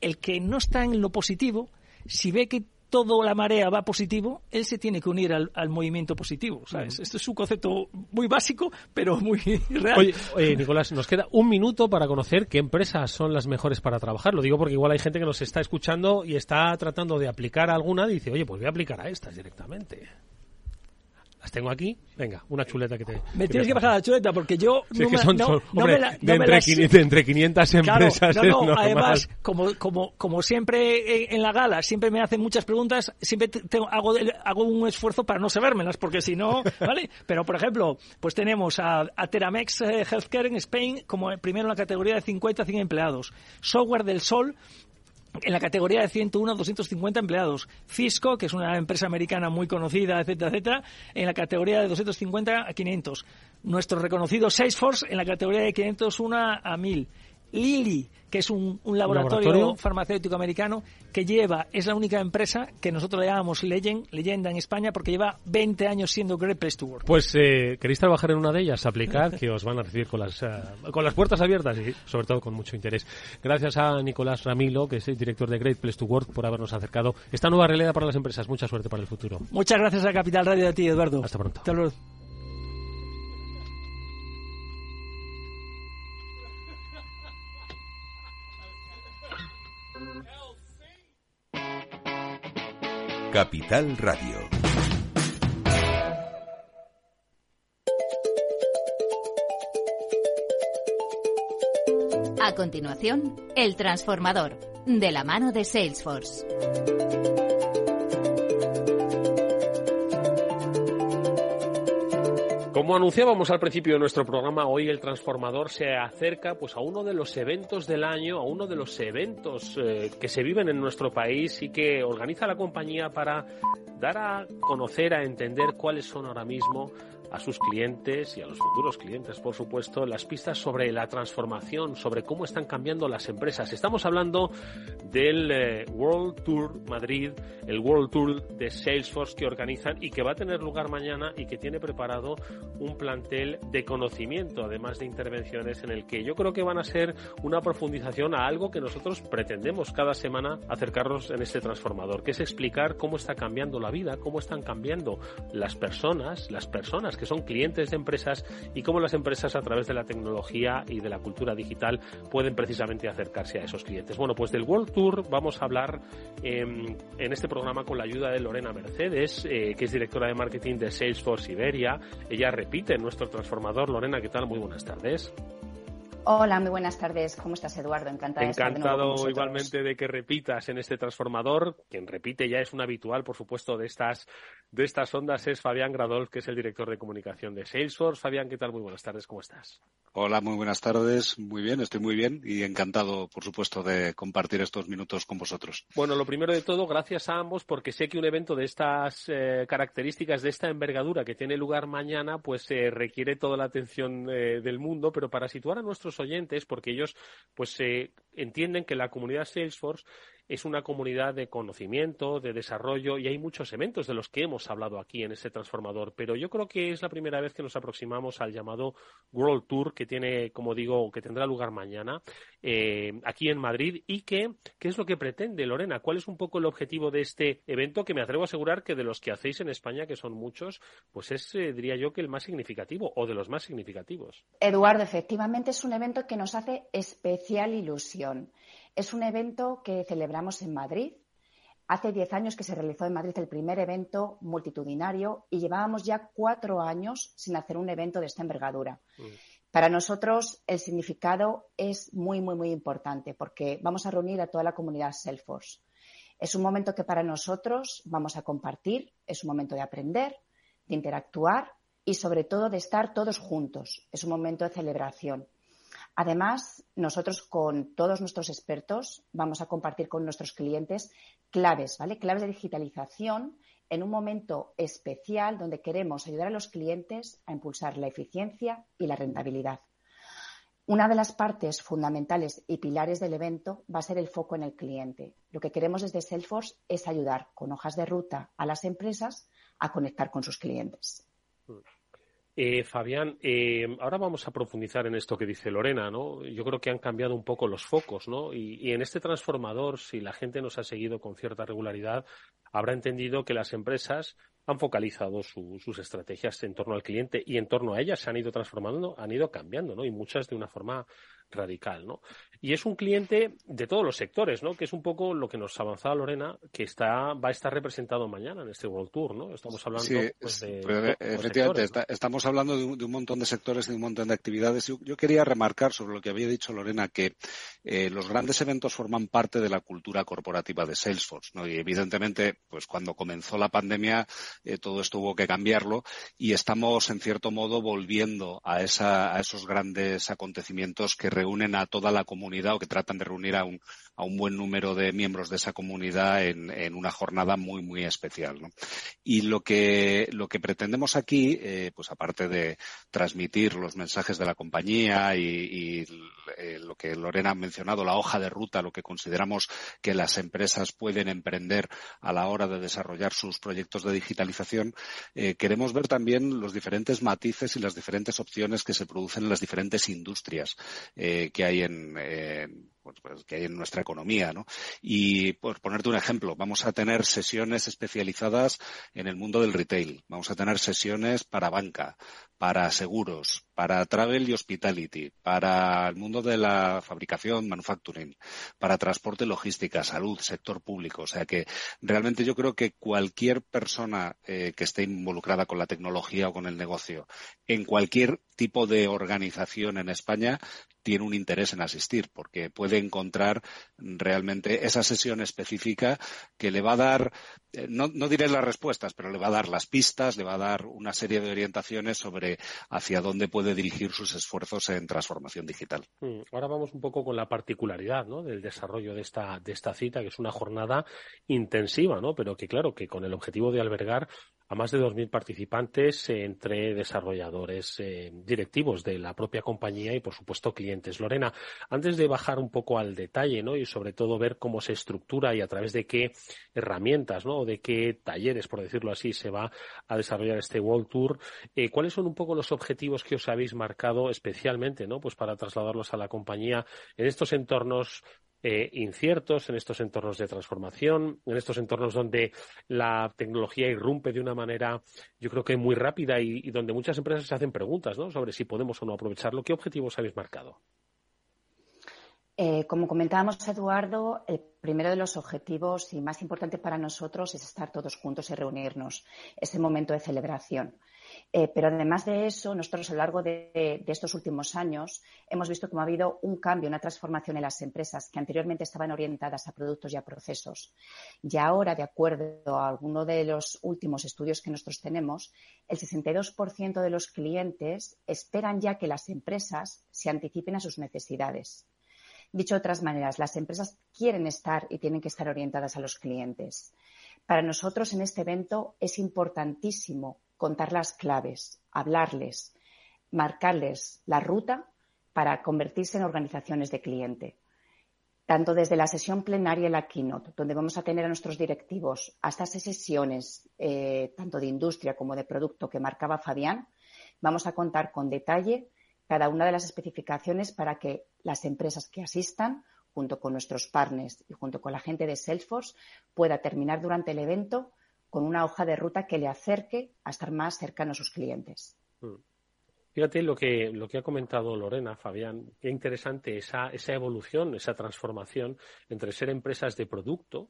el que no está en lo positivo, si ve que todo la marea va positivo, él se tiene que unir al, movimiento positivo, ¿sabes? Esto es un concepto muy básico, pero muy real. Oye, Nicolás, nos queda un minuto para conocer qué empresas son las mejores para trabajar. Lo digo porque igual hay gente que nos está escuchando y está tratando de aplicar alguna y dice, oye, pues voy a aplicar a estas directamente las tengo aquí. Venga, una chuleta que te. Me tienes que bajar la chuleta porque yo. no me, son, de, entre 500, empresas. no, no, además, como, como, como siempre en la gala, siempre me hacen muchas preguntas, siempre tengo, hago, hago un esfuerzo para no sabérmelas, porque si no, ¿vale? Pero, por ejemplo, pues tenemos a, a Teramex eh, Healthcare en Spain como primero en la categoría de 50 a 100 empleados. Software del Sol en la categoría de 101 a 250 empleados. Fisco, que es una empresa americana muy conocida, etcétera, etcétera, en la categoría de 250 a 500. Nuestro reconocido Salesforce en la categoría de 501 a 1000. Lilly, que es un, laboratorio, farmacéutico americano que lleva, es la única empresa que nosotros le llamamos leyenda en España porque lleva 20 años siendo Great Place to Work. Pues eh, queréis trabajar en una de ellas, aplicar, que os van a recibir con las, eh, con las puertas abiertas y sobre todo con mucho interés. Gracias a Nicolás Ramilo, que es el director de Great Place to Work, por habernos acercado esta nueva realidad para las empresas. Mucha suerte para el futuro. Muchas gracias a Capital Radio de a ti, Eduardo. Hasta pronto. Hasta luego. Capital Radio. A continuación, El Transformador, de la mano de Salesforce. Como anunciábamos al principio de nuestro programa, hoy el transformador se acerca pues a uno de los eventos del año, a uno de los eventos eh, que se viven en nuestro país y que organiza la compañía para dar a conocer, a entender cuáles son ahora mismo a sus clientes y a los futuros clientes, por supuesto, las pistas sobre la transformación, sobre cómo están cambiando las empresas. Estamos hablando del eh, World Tour Madrid, el World Tour de Salesforce que organizan y que va a tener lugar mañana y que tiene preparado un plantel de conocimiento, además de intervenciones en el que yo creo que van a ser una profundización a algo que nosotros pretendemos cada semana acercarnos en este transformador, que es explicar cómo está cambiando la vida, cómo están cambiando las personas, las personas que son clientes de empresas y cómo las empresas a través de la tecnología y de la cultura digital pueden precisamente acercarse a esos clientes. Bueno, pues del World Tour vamos a hablar em, en este programa con la ayuda de Lorena Mercedes, eh, que es directora de marketing de Salesforce Iberia. Ella repite nuestro transformador. Lorena, ¿qué tal? Muy buenas tardes. Hola, muy buenas tardes. ¿Cómo estás, Eduardo? Encantada de estar de nuevo igualmente de que repitas en este transformador. Quien repite ya es un habitual, por supuesto, de estas de estas ondas es Fabián Gradolf, que es el director de comunicación de Salesforce. Fabián, ¿qué tal? Muy buenas tardes, ¿cómo estás? Hola, muy buenas tardes. Muy bien, estoy muy bien y encantado, por supuesto, de compartir estos minutos con vosotros. Bueno, lo primero de todo, gracias a ambos, porque sé que un evento de estas eh, características, de esta envergadura que tiene lugar mañana, pues eh, requiere toda la atención eh, del mundo, pero para situar a nuestros oyentes, porque ellos pues entienden que la comunidad Salesforce es una comunidad de conocimiento, de desarrollo y hay muchos eventos de los que hemos hablado aquí en este transformador, pero yo creo que es la primera vez que nos aproximamos al llamado World Tour que tiene, como digo, que tendrá lugar mañana eh, aquí en Madrid y que, ¿qué es lo que pretende Lorena? ¿Cuál es un poco el objetivo de este evento que me atrevo a asegurar que de los que hacéis en España, que son muchos, pues es, eh, diría yo, que el más significativo o de los más significativos? Eduardo, efectivamente es un evento que nos hace especial ilusión. Es un evento que celebramos en Madrid. Hace diez años que se realizó en Madrid el primer evento multitudinario y llevábamos ya cuatro años sin hacer un evento de esta envergadura. Mm. Para nosotros el significado es muy, muy, muy importante porque vamos a reunir a toda la comunidad Salesforce. Es un momento que para nosotros vamos a compartir, es un momento de aprender, de interactuar y sobre todo de estar todos juntos. Es un momento de celebración. Además, nosotros con todos nuestros expertos vamos a compartir con nuestros clientes claves, ¿vale? Claves de digitalización en un momento especial donde queremos ayudar a los clientes a impulsar la eficiencia y la rentabilidad. Una de las partes fundamentales y pilares del evento va a ser el foco en el cliente. Lo que queremos desde Salesforce es ayudar con hojas de ruta a las empresas a conectar con sus clientes. Mm. Eh, Fabián, eh, ahora vamos a profundizar en esto que dice Lorena, ¿no? Yo creo que han cambiado un poco los focos, ¿no? Y, en este transformador, si la gente nos ha seguido con cierta regularidad, habrá entendido que las empresas han focalizado sus estrategias en torno al cliente y en torno a ellas se han ido transformando, han ido cambiando, ¿no? Y muchas de una forma radical, ¿no? Y es un cliente de todos los sectores, ¿no? Que es un poco lo que nos avanzaba Lorena, que está va a estar representado mañana en este World Tour, ¿no? Estamos hablando pues, de efectivamente estamos hablando de un, montón de sectores y de un montón de actividades. Yo, quería remarcar sobre lo que había dicho Lorena que eh, los grandes eventos forman parte de la cultura corporativa de Salesforce, ¿no? Y evidentemente, pues cuando comenzó la pandemia eh, todo esto hubo que cambiarlo y estamos en cierto modo volviendo a esa a esos grandes acontecimientos que reúnen a toda la comunidad o que tratan de reunir a un, a un buen número de miembros de esa comunidad en, en una jornada muy, muy especial. ¿no? Y lo que, lo que pretendemos aquí, eh, pues aparte de transmitir los mensajes de la compañía y, y eh, lo que Lorena ha mencionado, la hoja de ruta, lo que consideramos que las empresas pueden emprender a la hora de desarrollar sus proyectos de digitalización, eh, queremos ver también los diferentes matices y las diferentes opciones que se producen en las diferentes industrias que hay en, pues, pues, que hay en nuestra economía, ¿no? Y por ponerte un ejemplo, vamos a tener sesiones especializadas en el mundo del retail, vamos a tener sesiones para banca, para seguros, para travel y hospitality, para el mundo de la fabricación, manufacturing, para transporte, logística, salud, sector público. O sea que realmente yo creo que cualquier persona eh, que esté involucrada con la tecnología o con el negocio en cualquier tipo de organización en España tiene un interés en asistir, porque puede encontrar realmente esa sesión específica que le va a dar, eh, no, no, diré las respuestas, pero le va a dar las pistas, le va a dar una serie de orientaciones sobre hacia dónde puede dirigir sus esfuerzos en transformación digital. Mm, ahora vamos un poco con la particularidad ¿no? del desarrollo de esta, de esta cita, que es una jornada intensiva, ¿no? pero que claro, que con el objetivo de albergar a más de 2.000 participantes entre desarrolladores, eh, directivos de la propia compañía y, por supuesto, clientes. Lorena, antes de bajar un poco al detalle ¿no? y, sobre todo, ver cómo se estructura y a través de qué herramientas ¿no? o de qué talleres, por decirlo así, se va a desarrollar este World Tour, eh, ¿cuáles son un poco los objetivos que os habéis marcado especialmente ¿no? pues para trasladarlos a la compañía en estos entornos eh, inciertos, en estos entornos de transformación, en estos entornos donde la tecnología irrumpe de una manera, yo creo que muy rápida y, donde muchas empresas se hacen preguntas ¿no? sobre si podemos o no aprovecharlo. ¿Qué objetivos habéis marcado? Eh, como comentábamos, Eduardo, el primero de los objetivos y más importante para nosotros es estar todos juntos y reunirnos. Ese momento de celebración. Eh, pero además de eso, nosotros a lo largo de, estos últimos años hemos visto cómo ha habido un cambio, una transformación en las empresas que anteriormente estaban orientadas a productos y a procesos. Y ahora, de acuerdo a alguno de los últimos estudios que nosotros tenemos, el 62% de los clientes esperan ya que las empresas se anticipen a sus necesidades. Dicho de otras maneras, las empresas quieren estar y tienen que estar orientadas a los clientes. Para nosotros en este evento es importantísimo contar las claves, hablarles, marcarles la ruta para convertirse en organizaciones de cliente. Tanto desde la sesión plenaria en la keynote, donde vamos a tener a nuestros directivos, hasta esas sesiones, eh, tanto de industria como de producto que marcaba Fabián, vamos a contar con detalle cada una de las especificaciones para que las empresas que asistan, junto con nuestros partners y junto con la gente de Salesforce, pueda terminar durante el evento con una hoja de ruta que le acerque a estar más cercano a sus clientes. Mm. Fíjate lo que, lo que ha comentado Lorena, Fabián, qué interesante esa, esa evolución, esa transformación entre ser empresas de producto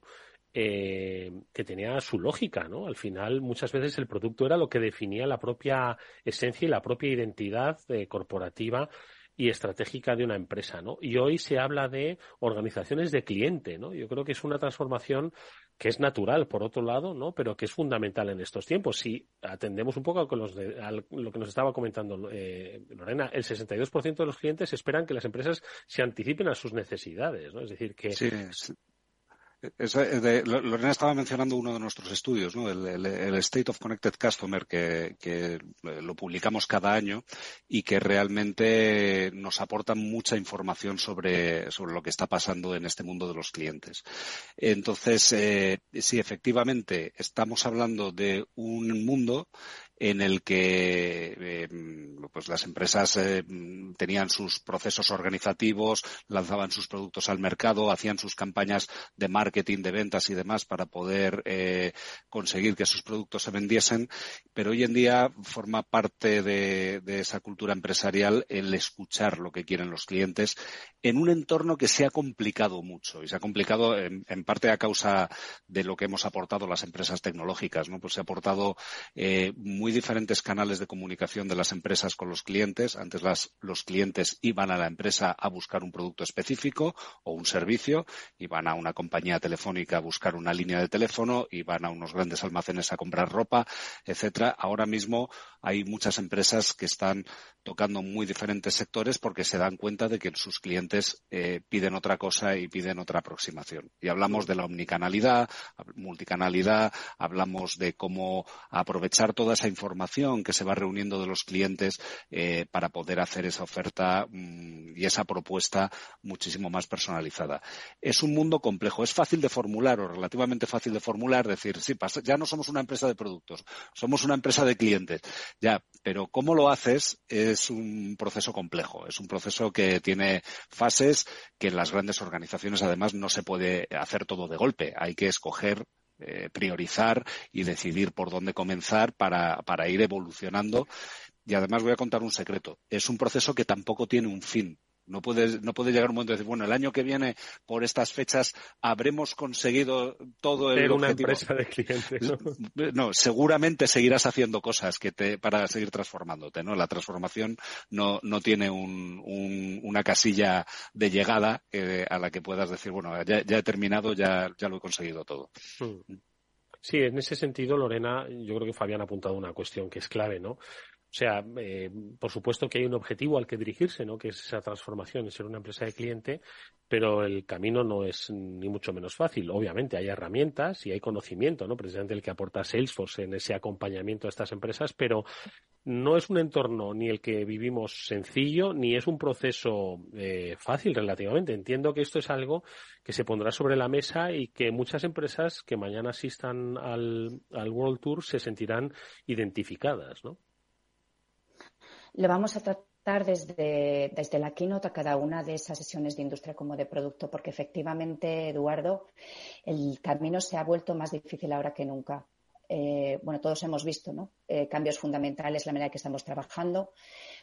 eh, que tenía su lógica, ¿no? Al final, muchas veces el producto era lo que definía la propia esencia y la propia identidad eh, corporativa y estratégica de una empresa, ¿no? Y hoy se habla de organizaciones de cliente, ¿no? Yo creo que es una transformación que es natural, por otro lado, ¿no? Pero que es fundamental en estos tiempos. Si atendemos un poco a, lo que nos estaba comentando eh, Lorena, el 62% de los clientes esperan que las empresas se anticipen a sus necesidades, ¿no? Es decir, que Lorena estaba mencionando uno de nuestros estudios, ¿no? el, State of Connected Customer, que, lo publicamos cada año y que realmente nos aporta mucha información sobre, sobre lo que está pasando en este mundo de los clientes. Entonces, eh, sí, efectivamente, estamos hablando de un mundo en el que eh, pues las empresas eh, tenían sus procesos organizativos, lanzaban sus productos al mercado, hacían sus campañas de marketing, de ventas y demás para poder eh, conseguir que sus productos se vendiesen, pero hoy en día forma parte de, esa cultura empresarial el escuchar lo que quieren los clientes en un entorno que se ha complicado mucho y se ha complicado en, parte a causa de lo que hemos aportado las empresas tecnológicas, ¿no? Pues se ha aportado muy diferentes canales de comunicación de las empresas con los clientes. Antes los clientes iban a la empresa a buscar un producto específico o un servicio, iban a una compañía telefónica a buscar una línea de teléfono, iban a unos grandes almacenes a comprar ropa, etcétera. Ahora mismo hay muchas empresas que están tocando muy diferentes sectores porque se dan cuenta de que sus clientes eh, piden otra cosa y piden otra aproximación. Y hablamos de la omnicanalidad, multicanalidad, hablamos de cómo aprovechar toda esa información información que se va reuniendo de los clientes eh, para poder hacer esa oferta mm, y esa propuesta muchísimo más personalizada. Es un mundo complejo, es fácil de formular o relativamente fácil de formular, decir, sí, ya no somos una empresa de productos, somos una empresa de clientes, ya, pero cómo lo haces es un proceso complejo, es un proceso que tiene fases que en las grandes organizaciones además no se puede hacer todo de golpe, hay que escoger eh, priorizar y decidir por dónde comenzar para, para ir evolucionando. Y además voy a contar un secreto. Es un proceso que tampoco tiene un fin. No puede, no puede llegar un momento de decir, bueno, el año que viene, por estas fechas, habremos conseguido todo el Ser objetivo. una empresa de clientes. ¿no? No, seguramente seguirás haciendo cosas que te, para seguir transformándote, ¿no? La transformación no, no tiene un, un, una casilla de llegada eh, a la que puedas decir, bueno, ya, ya he terminado, ya, ya lo he conseguido todo. Mm. Sí, en ese sentido, Lorena, yo creo que Fabián ha apuntado una cuestión que es clave, ¿no? O sea, eh, por supuesto que hay un objetivo al que dirigirse, ¿no? Que es esa transformación, en ser una empresa de cliente, pero el camino no es ni mucho menos fácil. Obviamente hay herramientas y hay conocimiento, ¿no? Precisamente el que aporta Salesforce en ese acompañamiento a estas empresas, pero no es un entorno ni el que vivimos sencillo, ni es un proceso eh, fácil relativamente. Entiendo que esto es algo que se pondrá sobre la mesa y que muchas empresas que mañana asistan al, al World Tour se sentirán identificadas, ¿no? Lo vamos a tratar desde, desde la keynote a cada una de esas sesiones de industria como de producto, porque efectivamente, Eduardo, el camino se ha vuelto más difícil ahora que nunca. Eh, bueno, todos hemos visto ¿no? eh, cambios fundamentales, la manera en que estamos trabajando,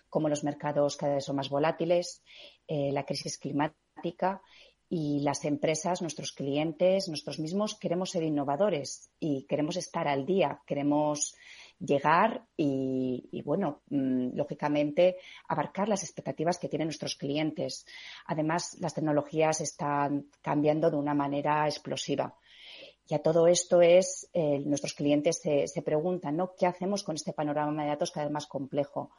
cómo los mercados cada vez son más volátiles, eh, la crisis climática y las empresas, nuestros clientes, nosotros mismos queremos ser innovadores y queremos estar al día, queremos llegar y, bueno, mmm, lógicamente abarcar las expectativas que tienen nuestros clientes. Además, las tecnologías están cambiando de una manera explosiva. Y a todo esto es, eh, nuestros clientes se, se preguntan, ¿no? ¿Qué hacemos con este panorama de datos cada vez más complejo?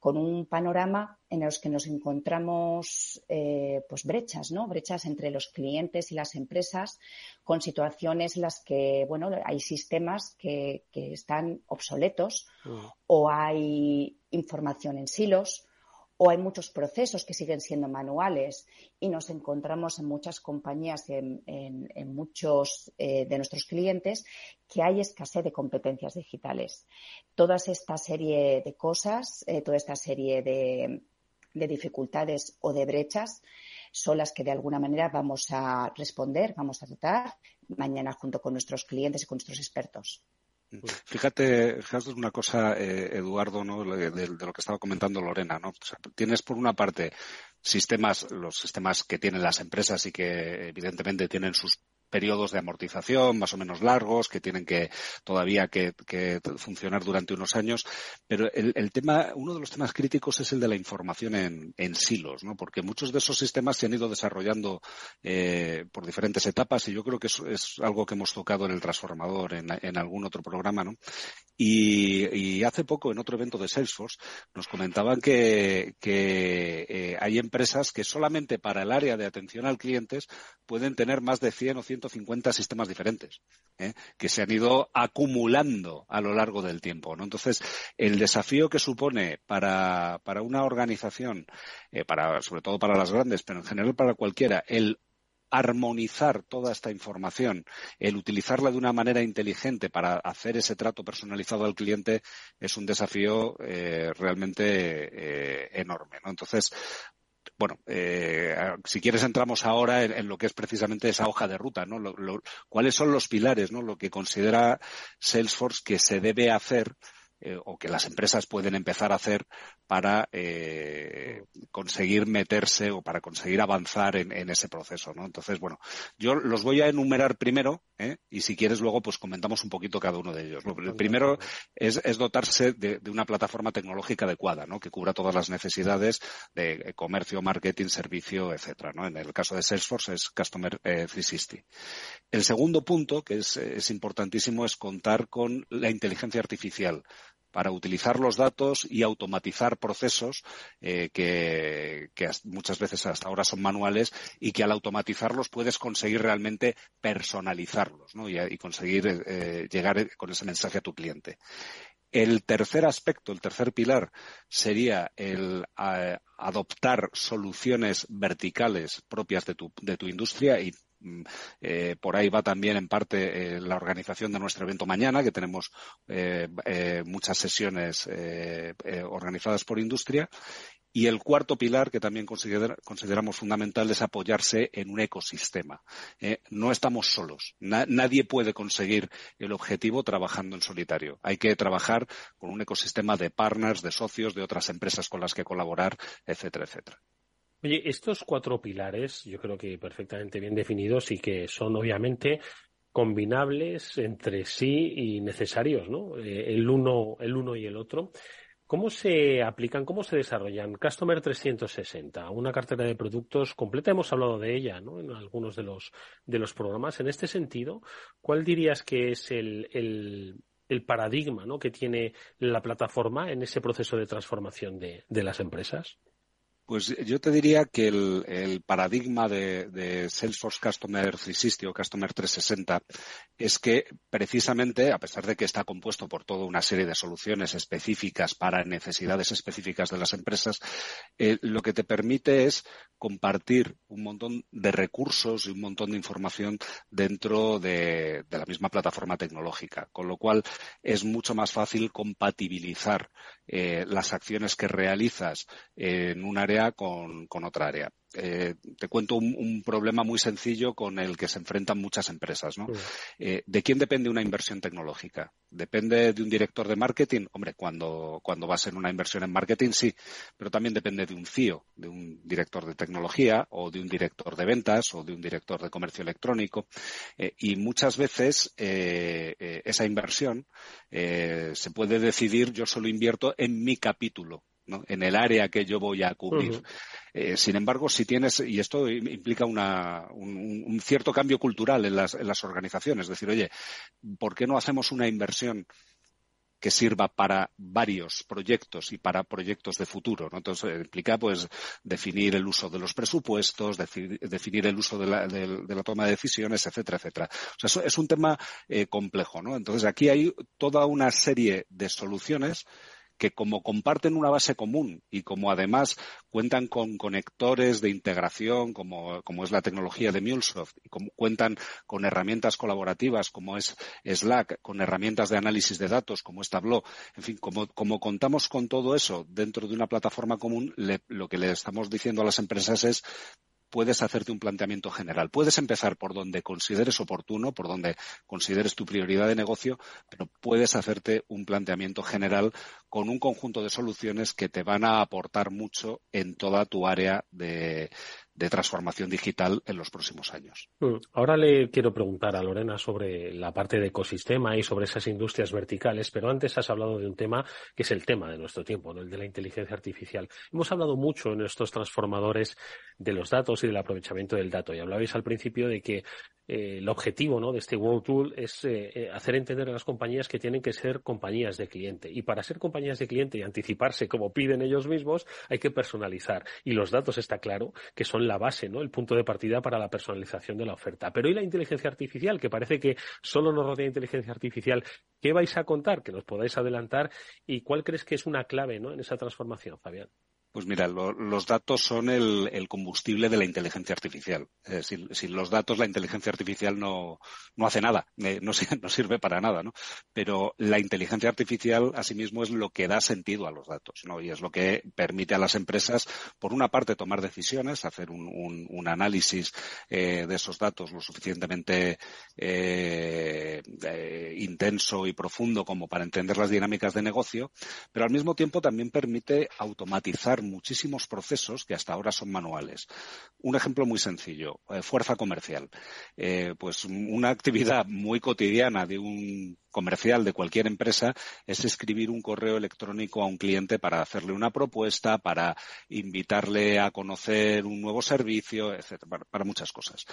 Con un panorama en el que nos encontramos eh, pues brechas, ¿no? Brechas entre los clientes y las empresas, con situaciones en las que, bueno, hay sistemas que, que están obsoletos mm. o hay información en silos o hay muchos procesos que siguen siendo manuales y nos encontramos en muchas compañías, en, en, en muchos eh, de nuestros clientes, que hay escasez de competencias digitales. Toda esta serie de cosas, eh, toda esta serie de, de dificultades o de brechas son las que de alguna manera vamos a responder, vamos a tratar mañana junto con nuestros clientes y con nuestros expertos. Fíjate, fíjate una cosa, eh, Eduardo, ¿no? De, de, lo que estaba comentando Lorena, ¿no? O sea, tienes por una parte sistemas, los sistemas que tienen las empresas y que evidentemente tienen sus periodos de amortización más o menos largos que tienen que todavía que, que funcionar durante unos años. Pero el, el, tema, uno de los temas críticos es el de la información en, en silos, ¿no? Porque muchos de esos sistemas se han ido desarrollando eh, por diferentes etapas y yo creo que es, es, algo que hemos tocado en el transformador en, algún otro programa, ¿no? Y, hace poco en otro evento de Salesforce nos comentaban que, eh, hay empresas que solamente para el área de atención al cliente pueden tener más de 100 o 100 150 sistemas diferentes ¿eh? que se han ido acumulando a lo largo del tiempo. ¿no? Entonces, el desafío que supone para, para una organización, eh, para, sobre todo para las grandes, pero en general para cualquiera, el armonizar toda esta información, el utilizarla de una manera inteligente para hacer ese trato personalizado al cliente es un desafío eh, realmente enorme. ¿no? Entonces, bueno, eh, si quieres entramos ahora en, lo que es precisamente esa hoja de ruta, ¿no? Lo, ¿Cuáles son los pilares, ¿no? Lo que considera Salesforce que se debe hacer eh, o que las empresas pueden empezar a hacer para eh, conseguir meterse o para conseguir avanzar en, en, ese proceso, ¿no? Entonces, bueno, yo los voy a enumerar primero ¿eh? y si quieres luego pues comentamos un poquito cada uno de ellos. El primero es, es dotarse de, de, una plataforma tecnológica adecuada, ¿no? Que cubra todas las necesidades de comercio, marketing, servicio, etcétera, ¿no? En el caso de Salesforce es Customer eh, 360. El segundo punto, que es, es importantísimo, es contar con la inteligencia artificial para utilizar los datos y automatizar procesos eh, que, muchas veces hasta ahora son manuales y que al automatizarlos puedes conseguir realmente personalizarlos y, conseguir eh, llegar con ese mensaje a tu cliente. El tercer aspecto, el tercer pilar, sería el eh, adoptar soluciones verticales propias de tu, de tu industria y eh, por ahí va también en parte eh, la organización de nuestro evento mañana, que tenemos muchas sesiones organizadas por industria. Y el cuarto pilar que también consideramos fundamental es apoyarse en un ecosistema. ¿eh? no estamos solos. nadie puede conseguir el objetivo trabajando en solitario. Hay que trabajar con un ecosistema de partners, de socios, de otras empresas con las que colaborar, etcétera, etcétera. Oye, estos cuatro pilares yo creo que perfectamente bien definidos y que son obviamente combinables entre sí y necesarios, ¿no? Eh, el uno, el uno y el otro. ¿Cómo se aplican, cómo se desarrollan Customer 360, una cartera de productos completa? Hemos hablado de ella ¿no? en algunos de los, de los programas. En este sentido, ¿cuál dirías que es el, el, paradigma ¿no? que tiene la plataforma en ese proceso de transformación de, de las empresas? Pues yo te diría que el, paradigma de, Salesforce Customer 360 o Customer 360 es que precisamente, a pesar de que está compuesto por toda una serie de soluciones específicas para necesidades específicas de las empresas, eh, lo que te permite es compartir un montón de recursos y un montón de información dentro de, la misma plataforma tecnológica, con lo cual es mucho más fácil compatibilizar eh, las acciones que realizas en un área con, otra área. Eh, te cuento un, problema muy sencillo con el que se enfrentan muchas empresas. Eh, ¿De quién depende una inversión tecnológica? ¿Depende de un director de marketing? Hombre, cuando, cuando vas en una inversión en marketing sí, pero también depende de un CIO, de un director de tecnología o de un director de ventas o de un director de comercio electrónico. Eh, y muchas veces esa inversión se puede decidir, yo solo invierto en mi capítulo en el área que yo voy a cubrir. Eh, sin embargo, si tienes, y esto implica un, cierto cambio cultural en las, organizaciones, es decir, oye, ¿por qué no hacemos una inversión que sirva para varios proyectos y para proyectos de futuro. Entonces, implica pues definir el uso de los presupuestos, definir el uso de la, toma de decisiones, etcétera, etcétera. O sea, es un tema eh, complejo, ¿no? Entonces, aquí hay toda una serie de soluciones que como comparten una base común y como además cuentan con conectores de integración como, es la tecnología de MuleSoft y como cuentan con herramientas colaborativas como es Slack, con herramientas de análisis de datos como es Tableau, en fin, como, como contamos con todo eso dentro de una plataforma común, lo que le estamos diciendo a las empresas es puedes hacerte un planteamiento general. Puedes empezar por donde consideres oportuno, por donde consideres tu prioridad de negocio, pero puedes hacerte un planteamiento general con un conjunto de soluciones que te van a aportar mucho en toda tu área de, de transformación digital en los próximos años. Mm. Ahora le quiero preguntar a Lorena sobre la parte de ecosistema y sobre esas industrias verticales, pero antes has hablado de un tema que es el tema de nuestro tiempo, el de la inteligencia artificial. Hemos hablado mucho en estos transformadores de los datos y del aprovechamiento del dato y hablabais al principio de que eh, el objetivo ¿no? de este World Tool es eh, eh, hacer entender a las compañías que tienen que ser compañías de cliente. Y para ser compañías de cliente y anticiparse como piden ellos mismos, hay que personalizar. Y los datos está claro que son la base, ¿no? el punto de partida para la personalización de la oferta. Pero ¿y la inteligencia artificial? Que parece que solo nos rodea inteligencia artificial. ¿Qué vais a contar? Que nos podáis adelantar. ¿Y cuál crees que es una clave ¿no? en esa transformación, Fabián? Pues mira, los datos son el, combustible de la inteligencia artificial. Eh, sin, los datos, la inteligencia artificial no, no hace nada, eh, no, sirve para nada, ¿no? Pero la inteligencia artificial, asimismo, es lo que da sentido a los datos, ¿no? Y es lo que permite a las empresas, por una parte, tomar decisiones, hacer un, un, análisis eh, de esos datos lo suficientemente intenso y profundo como para entender las dinámicas de negocio, pero al mismo tiempo también permite automatizar muchísimos procesos que hasta ahora son manuales. Un ejemplo muy sencillo, eh, fuerza comercial. Eh, pues una actividad muy cotidiana de un comercial de cualquier empresa es escribir un correo electrónico a un cliente para hacerle una propuesta, para invitarle a conocer un nuevo servicio, etcétera, para, muchas cosas.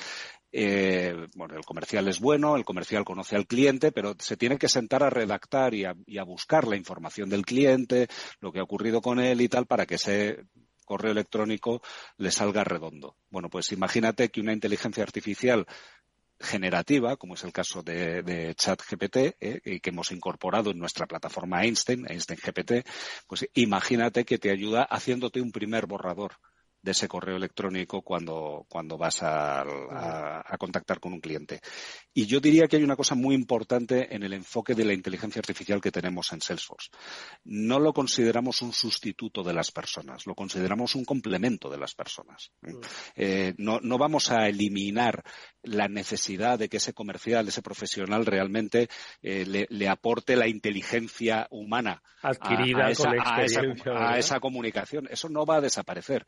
Eh, bueno, el comercial es bueno, el comercial conoce al cliente, pero se tiene que sentar a redactar y a, buscar la información del cliente, lo que ha ocurrido con él y tal, para que ese correo electrónico le salga redondo. Bueno, pues imagínate que una inteligencia artificial generativa, como es el caso de, de ChatGPT, eh, que hemos incorporado en nuestra plataforma Einstein, Einstein GPT, pues imagínate que te ayuda haciéndote un primer borrador de ese correo electrónico cuando, cuando vas a, a, contactar con un cliente. Y yo diría que hay una cosa muy importante en el enfoque de la inteligencia artificial que tenemos en Salesforce. No lo consideramos un sustituto de las personas, lo consideramos un complemento de las personas. Mm. Eh, no, no, vamos a eliminar la necesidad de que ese comercial, ese profesional realmente eh, le, le, aporte la inteligencia humana adquirida a, esa, con esa, a esa comunicación. Eso no va a desaparecer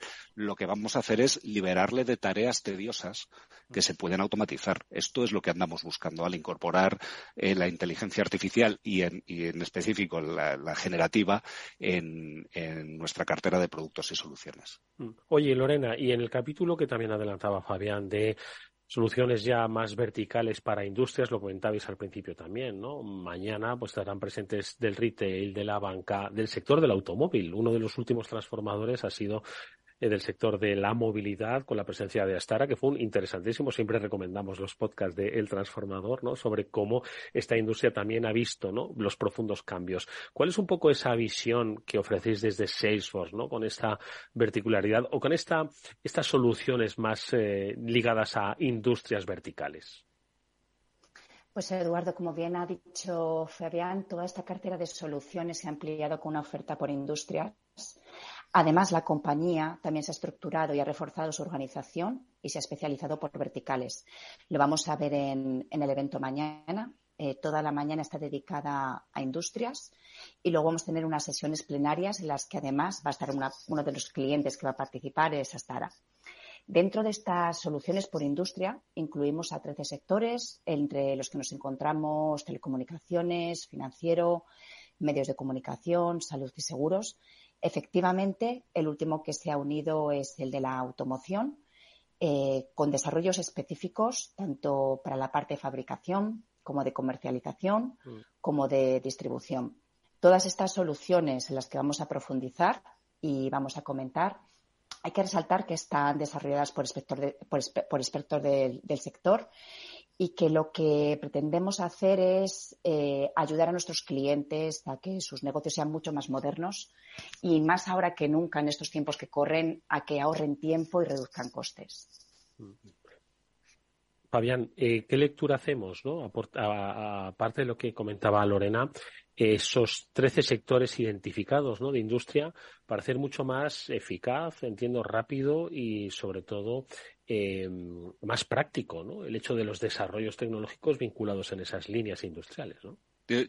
lo que vamos a hacer es liberarle de tareas tediosas que se pueden automatizar. Esto es lo que andamos buscando al incorporar eh, la inteligencia artificial y en, específico la, la generativa en, en, nuestra cartera de productos y soluciones. Mm. Oye, Lorena, y en el capítulo que también adelantaba Fabián de soluciones ya más verticales para industrias, lo comentabais al principio también, ¿no? Mañana pues estarán presentes del retail, de la banca, del sector del automóvil. Uno de los últimos transformadores ha sido eh, del sector de la movilidad con la presencia de Astara, que fue un interesantísimo. Siempre recomendamos los podcasts de El Transformador, ¿no? Sobre cómo esta industria también ha visto, ¿no? Los profundos cambios. ¿Cuál es un poco esa visión que ofrecéis desde Salesforce, ¿no? Con esta verticularidad o con esta, estas soluciones más eh, ligadas a industrias verticales? Pues Eduardo, como bien ha dicho Fabián, toda esta cartera de soluciones se ha ampliado con una oferta por industrias Además, la compañía también se ha estructurado y ha reforzado su organización y se ha especializado por verticales. Lo vamos a ver en, el evento mañana. Eh, toda la mañana está dedicada a industrias y luego vamos a tener unas sesiones plenarias en las que además va a estar uno de los clientes que va a participar, es Astara. Dentro de estas soluciones por industria incluimos a 13 sectores, entre los que nos encontramos telecomunicaciones, financiero, medios de comunicación, salud y seguros Efectivamente, el último que se ha unido es el de la automoción, eh, con desarrollos específicos tanto para la parte de fabricación como de comercialización, mm. como de distribución. Todas estas soluciones en las que vamos a profundizar y vamos a comentar, hay que resaltar que están desarrolladas por, por, expertos del sector y que lo que pretendemos hacer es eh, ayudar a nuestros clientes a que sus negocios sean mucho más modernos y más ahora que nunca en estos tiempos que corren a que ahorren tiempo y reduzcan costes. Fabián, eh, ¿qué lectura hacemos, no? Aparte de lo que comentaba Lorena, esos 13 sectores identificados ¿no? de industria para hacer mucho más eficaz, entiendo, rápido y sobre todo eh, más práctico ¿no? el hecho de los desarrollos tecnológicos vinculados en esas líneas industriales. ¿no?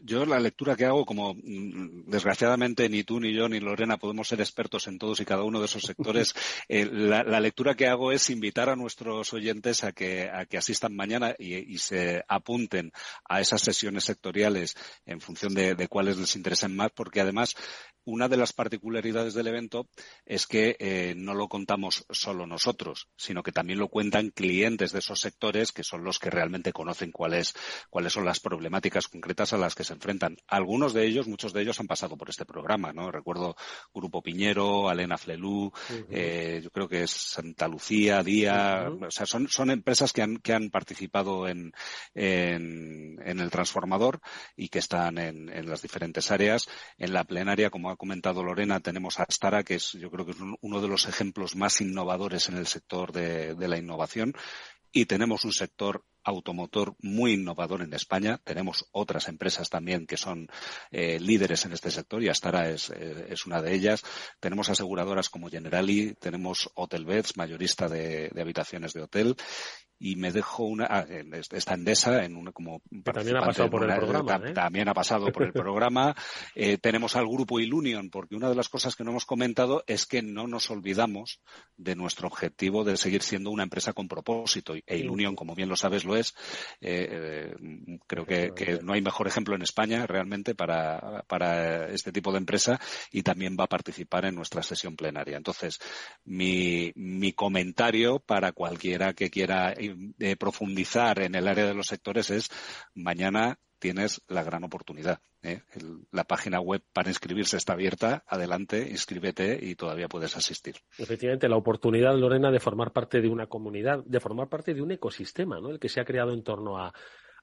Yo la lectura que hago, como mm, desgraciadamente ni tú, ni yo, ni Lorena podemos ser expertos en todos y cada uno de esos sectores, eh, la, la, lectura que hago es invitar a nuestros oyentes a que, a que asistan mañana y, y, se apunten a esas sesiones sectoriales en función de, de cuáles les interesen más, porque además una de las particularidades del evento es que eh, no lo contamos solo nosotros, sino que también lo cuentan clientes de esos sectores que son los que realmente conocen cuáles, cuáles son las problemáticas concretas a las que se enfrentan. Algunos de ellos, muchos de ellos han pasado por este programa, ¿no? Recuerdo Grupo Piñero, Alena Flelú, uh -huh. eh, yo creo que es Santa Lucía, Día, uh -huh. o sea, son, son empresas que han, que han participado en, en, en el transformador y que están en, en las diferentes áreas. En la plenaria, como ha comentado Lorena, tenemos a Astara, que es, yo creo que es uno de los ejemplos más innovadores en el sector de, de la innovación. Y tenemos un sector automotor muy innovador en España. Tenemos otras empresas también que son eh, líderes en este sector y Astara es, eh, es, una de ellas. Tenemos aseguradoras como Generali, tenemos Hotelbeds, mayorista de habitaciones de hotel y me dejo una ah, esta Endesa en una como que también ha pasado por el programa ¿eh? también ha pasado por el programa. Eh, tenemos al grupo Ilunion porque una de las cosas que no hemos comentado es que no nos olvidamos de nuestro objetivo de seguir siendo una empresa con propósito e Ilunion como bien lo sabes lo es. Eh, creo que, que, no hay mejor ejemplo en España realmente para, para este tipo de empresa y también va a participar en nuestra sesión plenaria. Entonces mi, mi comentario para cualquiera que quiera de profundizar en el área de los sectores es mañana tienes la gran oportunidad. ¿eh? la página web para inscribirse está abierta, adelante, inscríbete y todavía puedes asistir. Efectivamente, la oportunidad, Lorena, de formar parte de una comunidad, de formar parte de un ecosistema, ¿no? El que se ha creado en torno a,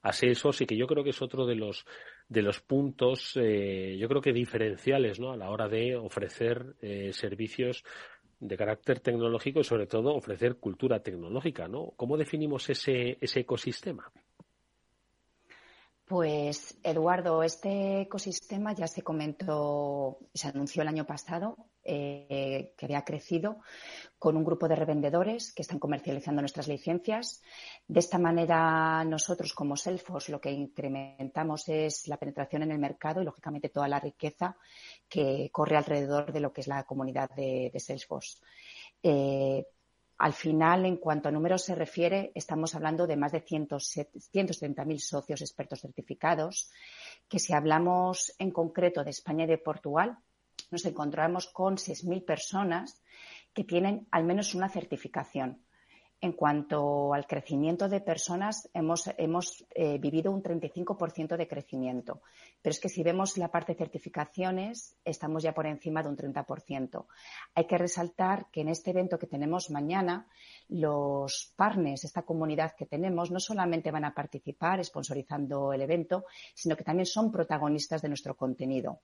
a Salesforce y que yo creo que es otro de los de los puntos, eh, yo creo que diferenciales, ¿no? A la hora de ofrecer eh, servicios de carácter tecnológico y sobre todo ofrecer cultura tecnológica, ¿no? ¿Cómo definimos ese, ese ecosistema? Pues, Eduardo, este ecosistema ya se comentó, se anunció el año pasado eh, que había crecido con un grupo de revendedores que están comercializando nuestras licencias. De esta manera, nosotros como Salesforce lo que incrementamos es la penetración en el mercado y, lógicamente, toda la riqueza que corre alrededor de lo que es la comunidad de, Salesforce. Eh, al final, en cuanto a números se refiere, estamos hablando de más de 170.000 socios expertos certificados, que si hablamos en concreto de España y de Portugal, nos encontramos con 6.000 personas que tienen al menos una certificación. En cuanto al crecimiento de personas, hemos, hemos eh, vivido un 35% de crecimiento. Pero es que si vemos la parte de certificaciones, estamos ya por encima de un 30%. Hay que resaltar que en este evento que tenemos mañana, los partners, esta comunidad que tenemos, no solamente van a participar sponsorizando el evento, sino que también son protagonistas de nuestro contenido.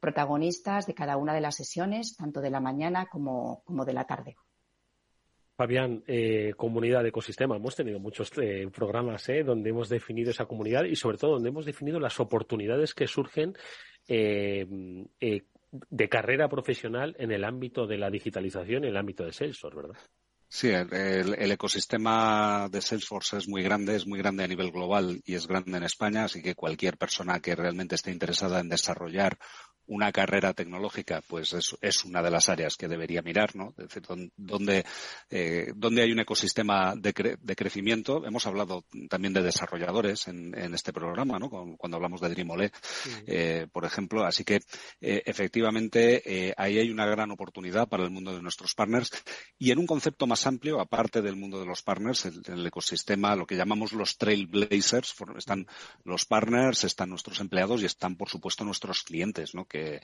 Protagonistas de cada una de las sesiones, tanto de la mañana como de la tarde. Fabián, eh, comunidad ecosistema. Hemos tenido muchos eh, programas eh, donde hemos definido esa comunidad y sobre todo donde hemos definido las oportunidades que surgen de carrera profesional en el ámbito de la digitalización, en el ámbito de Salesforce, ¿verdad? Sí, el, ecosistema de Salesforce es muy grande, es muy grande a nivel global y es grande en España, así que cualquier persona que realmente esté interesada en desarrollar una carrera tecnológica, pues es, es, una de las áreas que debería mirar, ¿no? Es decir, donde, eh, donde hay un ecosistema de, de, crecimiento. Hemos hablado también de desarrolladores en, en este programa, ¿no? Cuando, hablamos de Dreamole, eh, por ejemplo. Así que, eh, efectivamente, eh, ahí hay una gran oportunidad para el mundo de nuestros partners. Y en un concepto más amplio, aparte del mundo de los partners, el, el ecosistema, lo que llamamos los trailblazers, están los partners, están nuestros empleados y están, por supuesto, nuestros clientes, ¿no? que,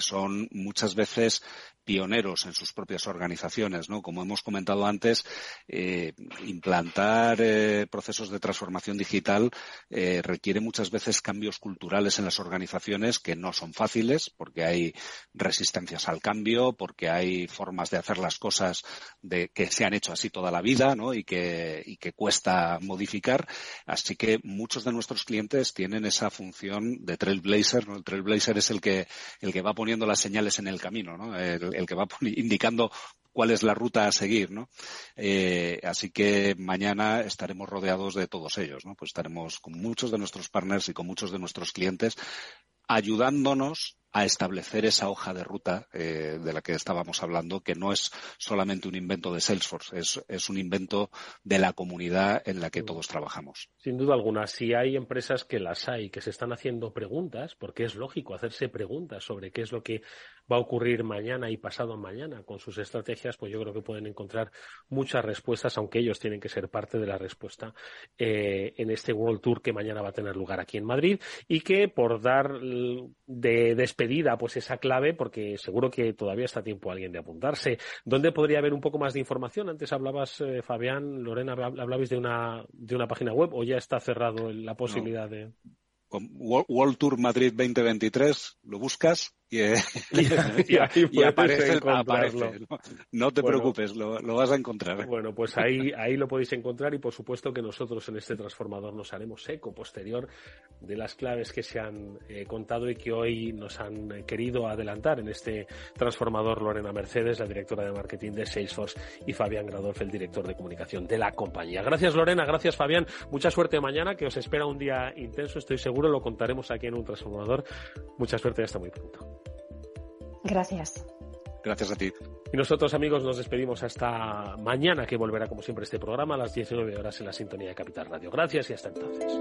son muchas veces pioneros en sus propias organizaciones, ¿no? Como hemos comentado antes, eh, implantar eh, procesos de transformación digital eh, requiere muchas veces cambios culturales en las organizaciones que no son fáciles porque hay resistencias al cambio, porque hay formas de hacer las cosas de, que se han hecho así toda la vida, ¿no? Y que, y que cuesta modificar. Así que muchos de nuestros clientes tienen esa función de trailblazer, ¿no? El trailblazer es el que el que va poniendo las señales en el camino, ¿no? el, que va indicando cuál es la ruta a seguir, ¿no? Eh, así que mañana estaremos rodeados de todos ellos, ¿no? Pues estaremos con muchos de nuestros partners y con muchos de nuestros clientes ayudándonos a establecer esa hoja de ruta eh, de la que estábamos hablando, que no es solamente un invento de Salesforce, es, es, un invento de la comunidad en la que todos trabajamos. Sin duda alguna, si hay empresas que las hay, que se están haciendo preguntas, porque es lógico hacerse preguntas sobre qué es lo que va a ocurrir mañana y pasado mañana con sus estrategias, pues yo creo que pueden encontrar muchas respuestas, aunque ellos tienen que ser parte de la respuesta eh, en este World Tour que mañana va a tener lugar aquí en Madrid y que por dar de despedida pues esa clave, porque seguro que todavía está tiempo alguien de apuntarse. ¿Dónde podría haber un poco más de información? Antes hablabas, eh, Fabián, Lorena, hablabais de una, de una página web o ya está cerrado la posibilidad de... World Tour Madrid 2023, lo buscas y, eh, y, aparece, ¿no? te preocupes, lo, vas a encontrar. Bueno, pues ahí, ahí lo podéis encontrar y por supuesto que nosotros en este transformador nos haremos eco posterior de las claves que se han eh, contado y que hoy nos han eh, querido adelantar en este transformador Lorena Mercedes, la directora de marketing de Salesforce, y Fabián Gradolf, el director de comunicación de la compañía. Gracias Lorena, gracias Fabián, mucha suerte mañana, que os espera un día intenso, estoy seguro, lo contaremos aquí en un transformador. Mucha suerte y hasta muy pronto. Gracias. Gracias a ti. Y nosotros, amigos, nos despedimos hasta mañana, que volverá, como siempre, este programa a las 19 horas en la sintonía de Capital Radio. Gracias y hasta entonces.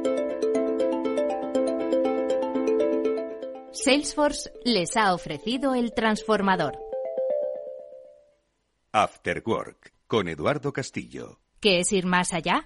Salesforce les ha ofrecido el transformador. After Work, con Eduardo Castillo. ¿Qué es ir más allá?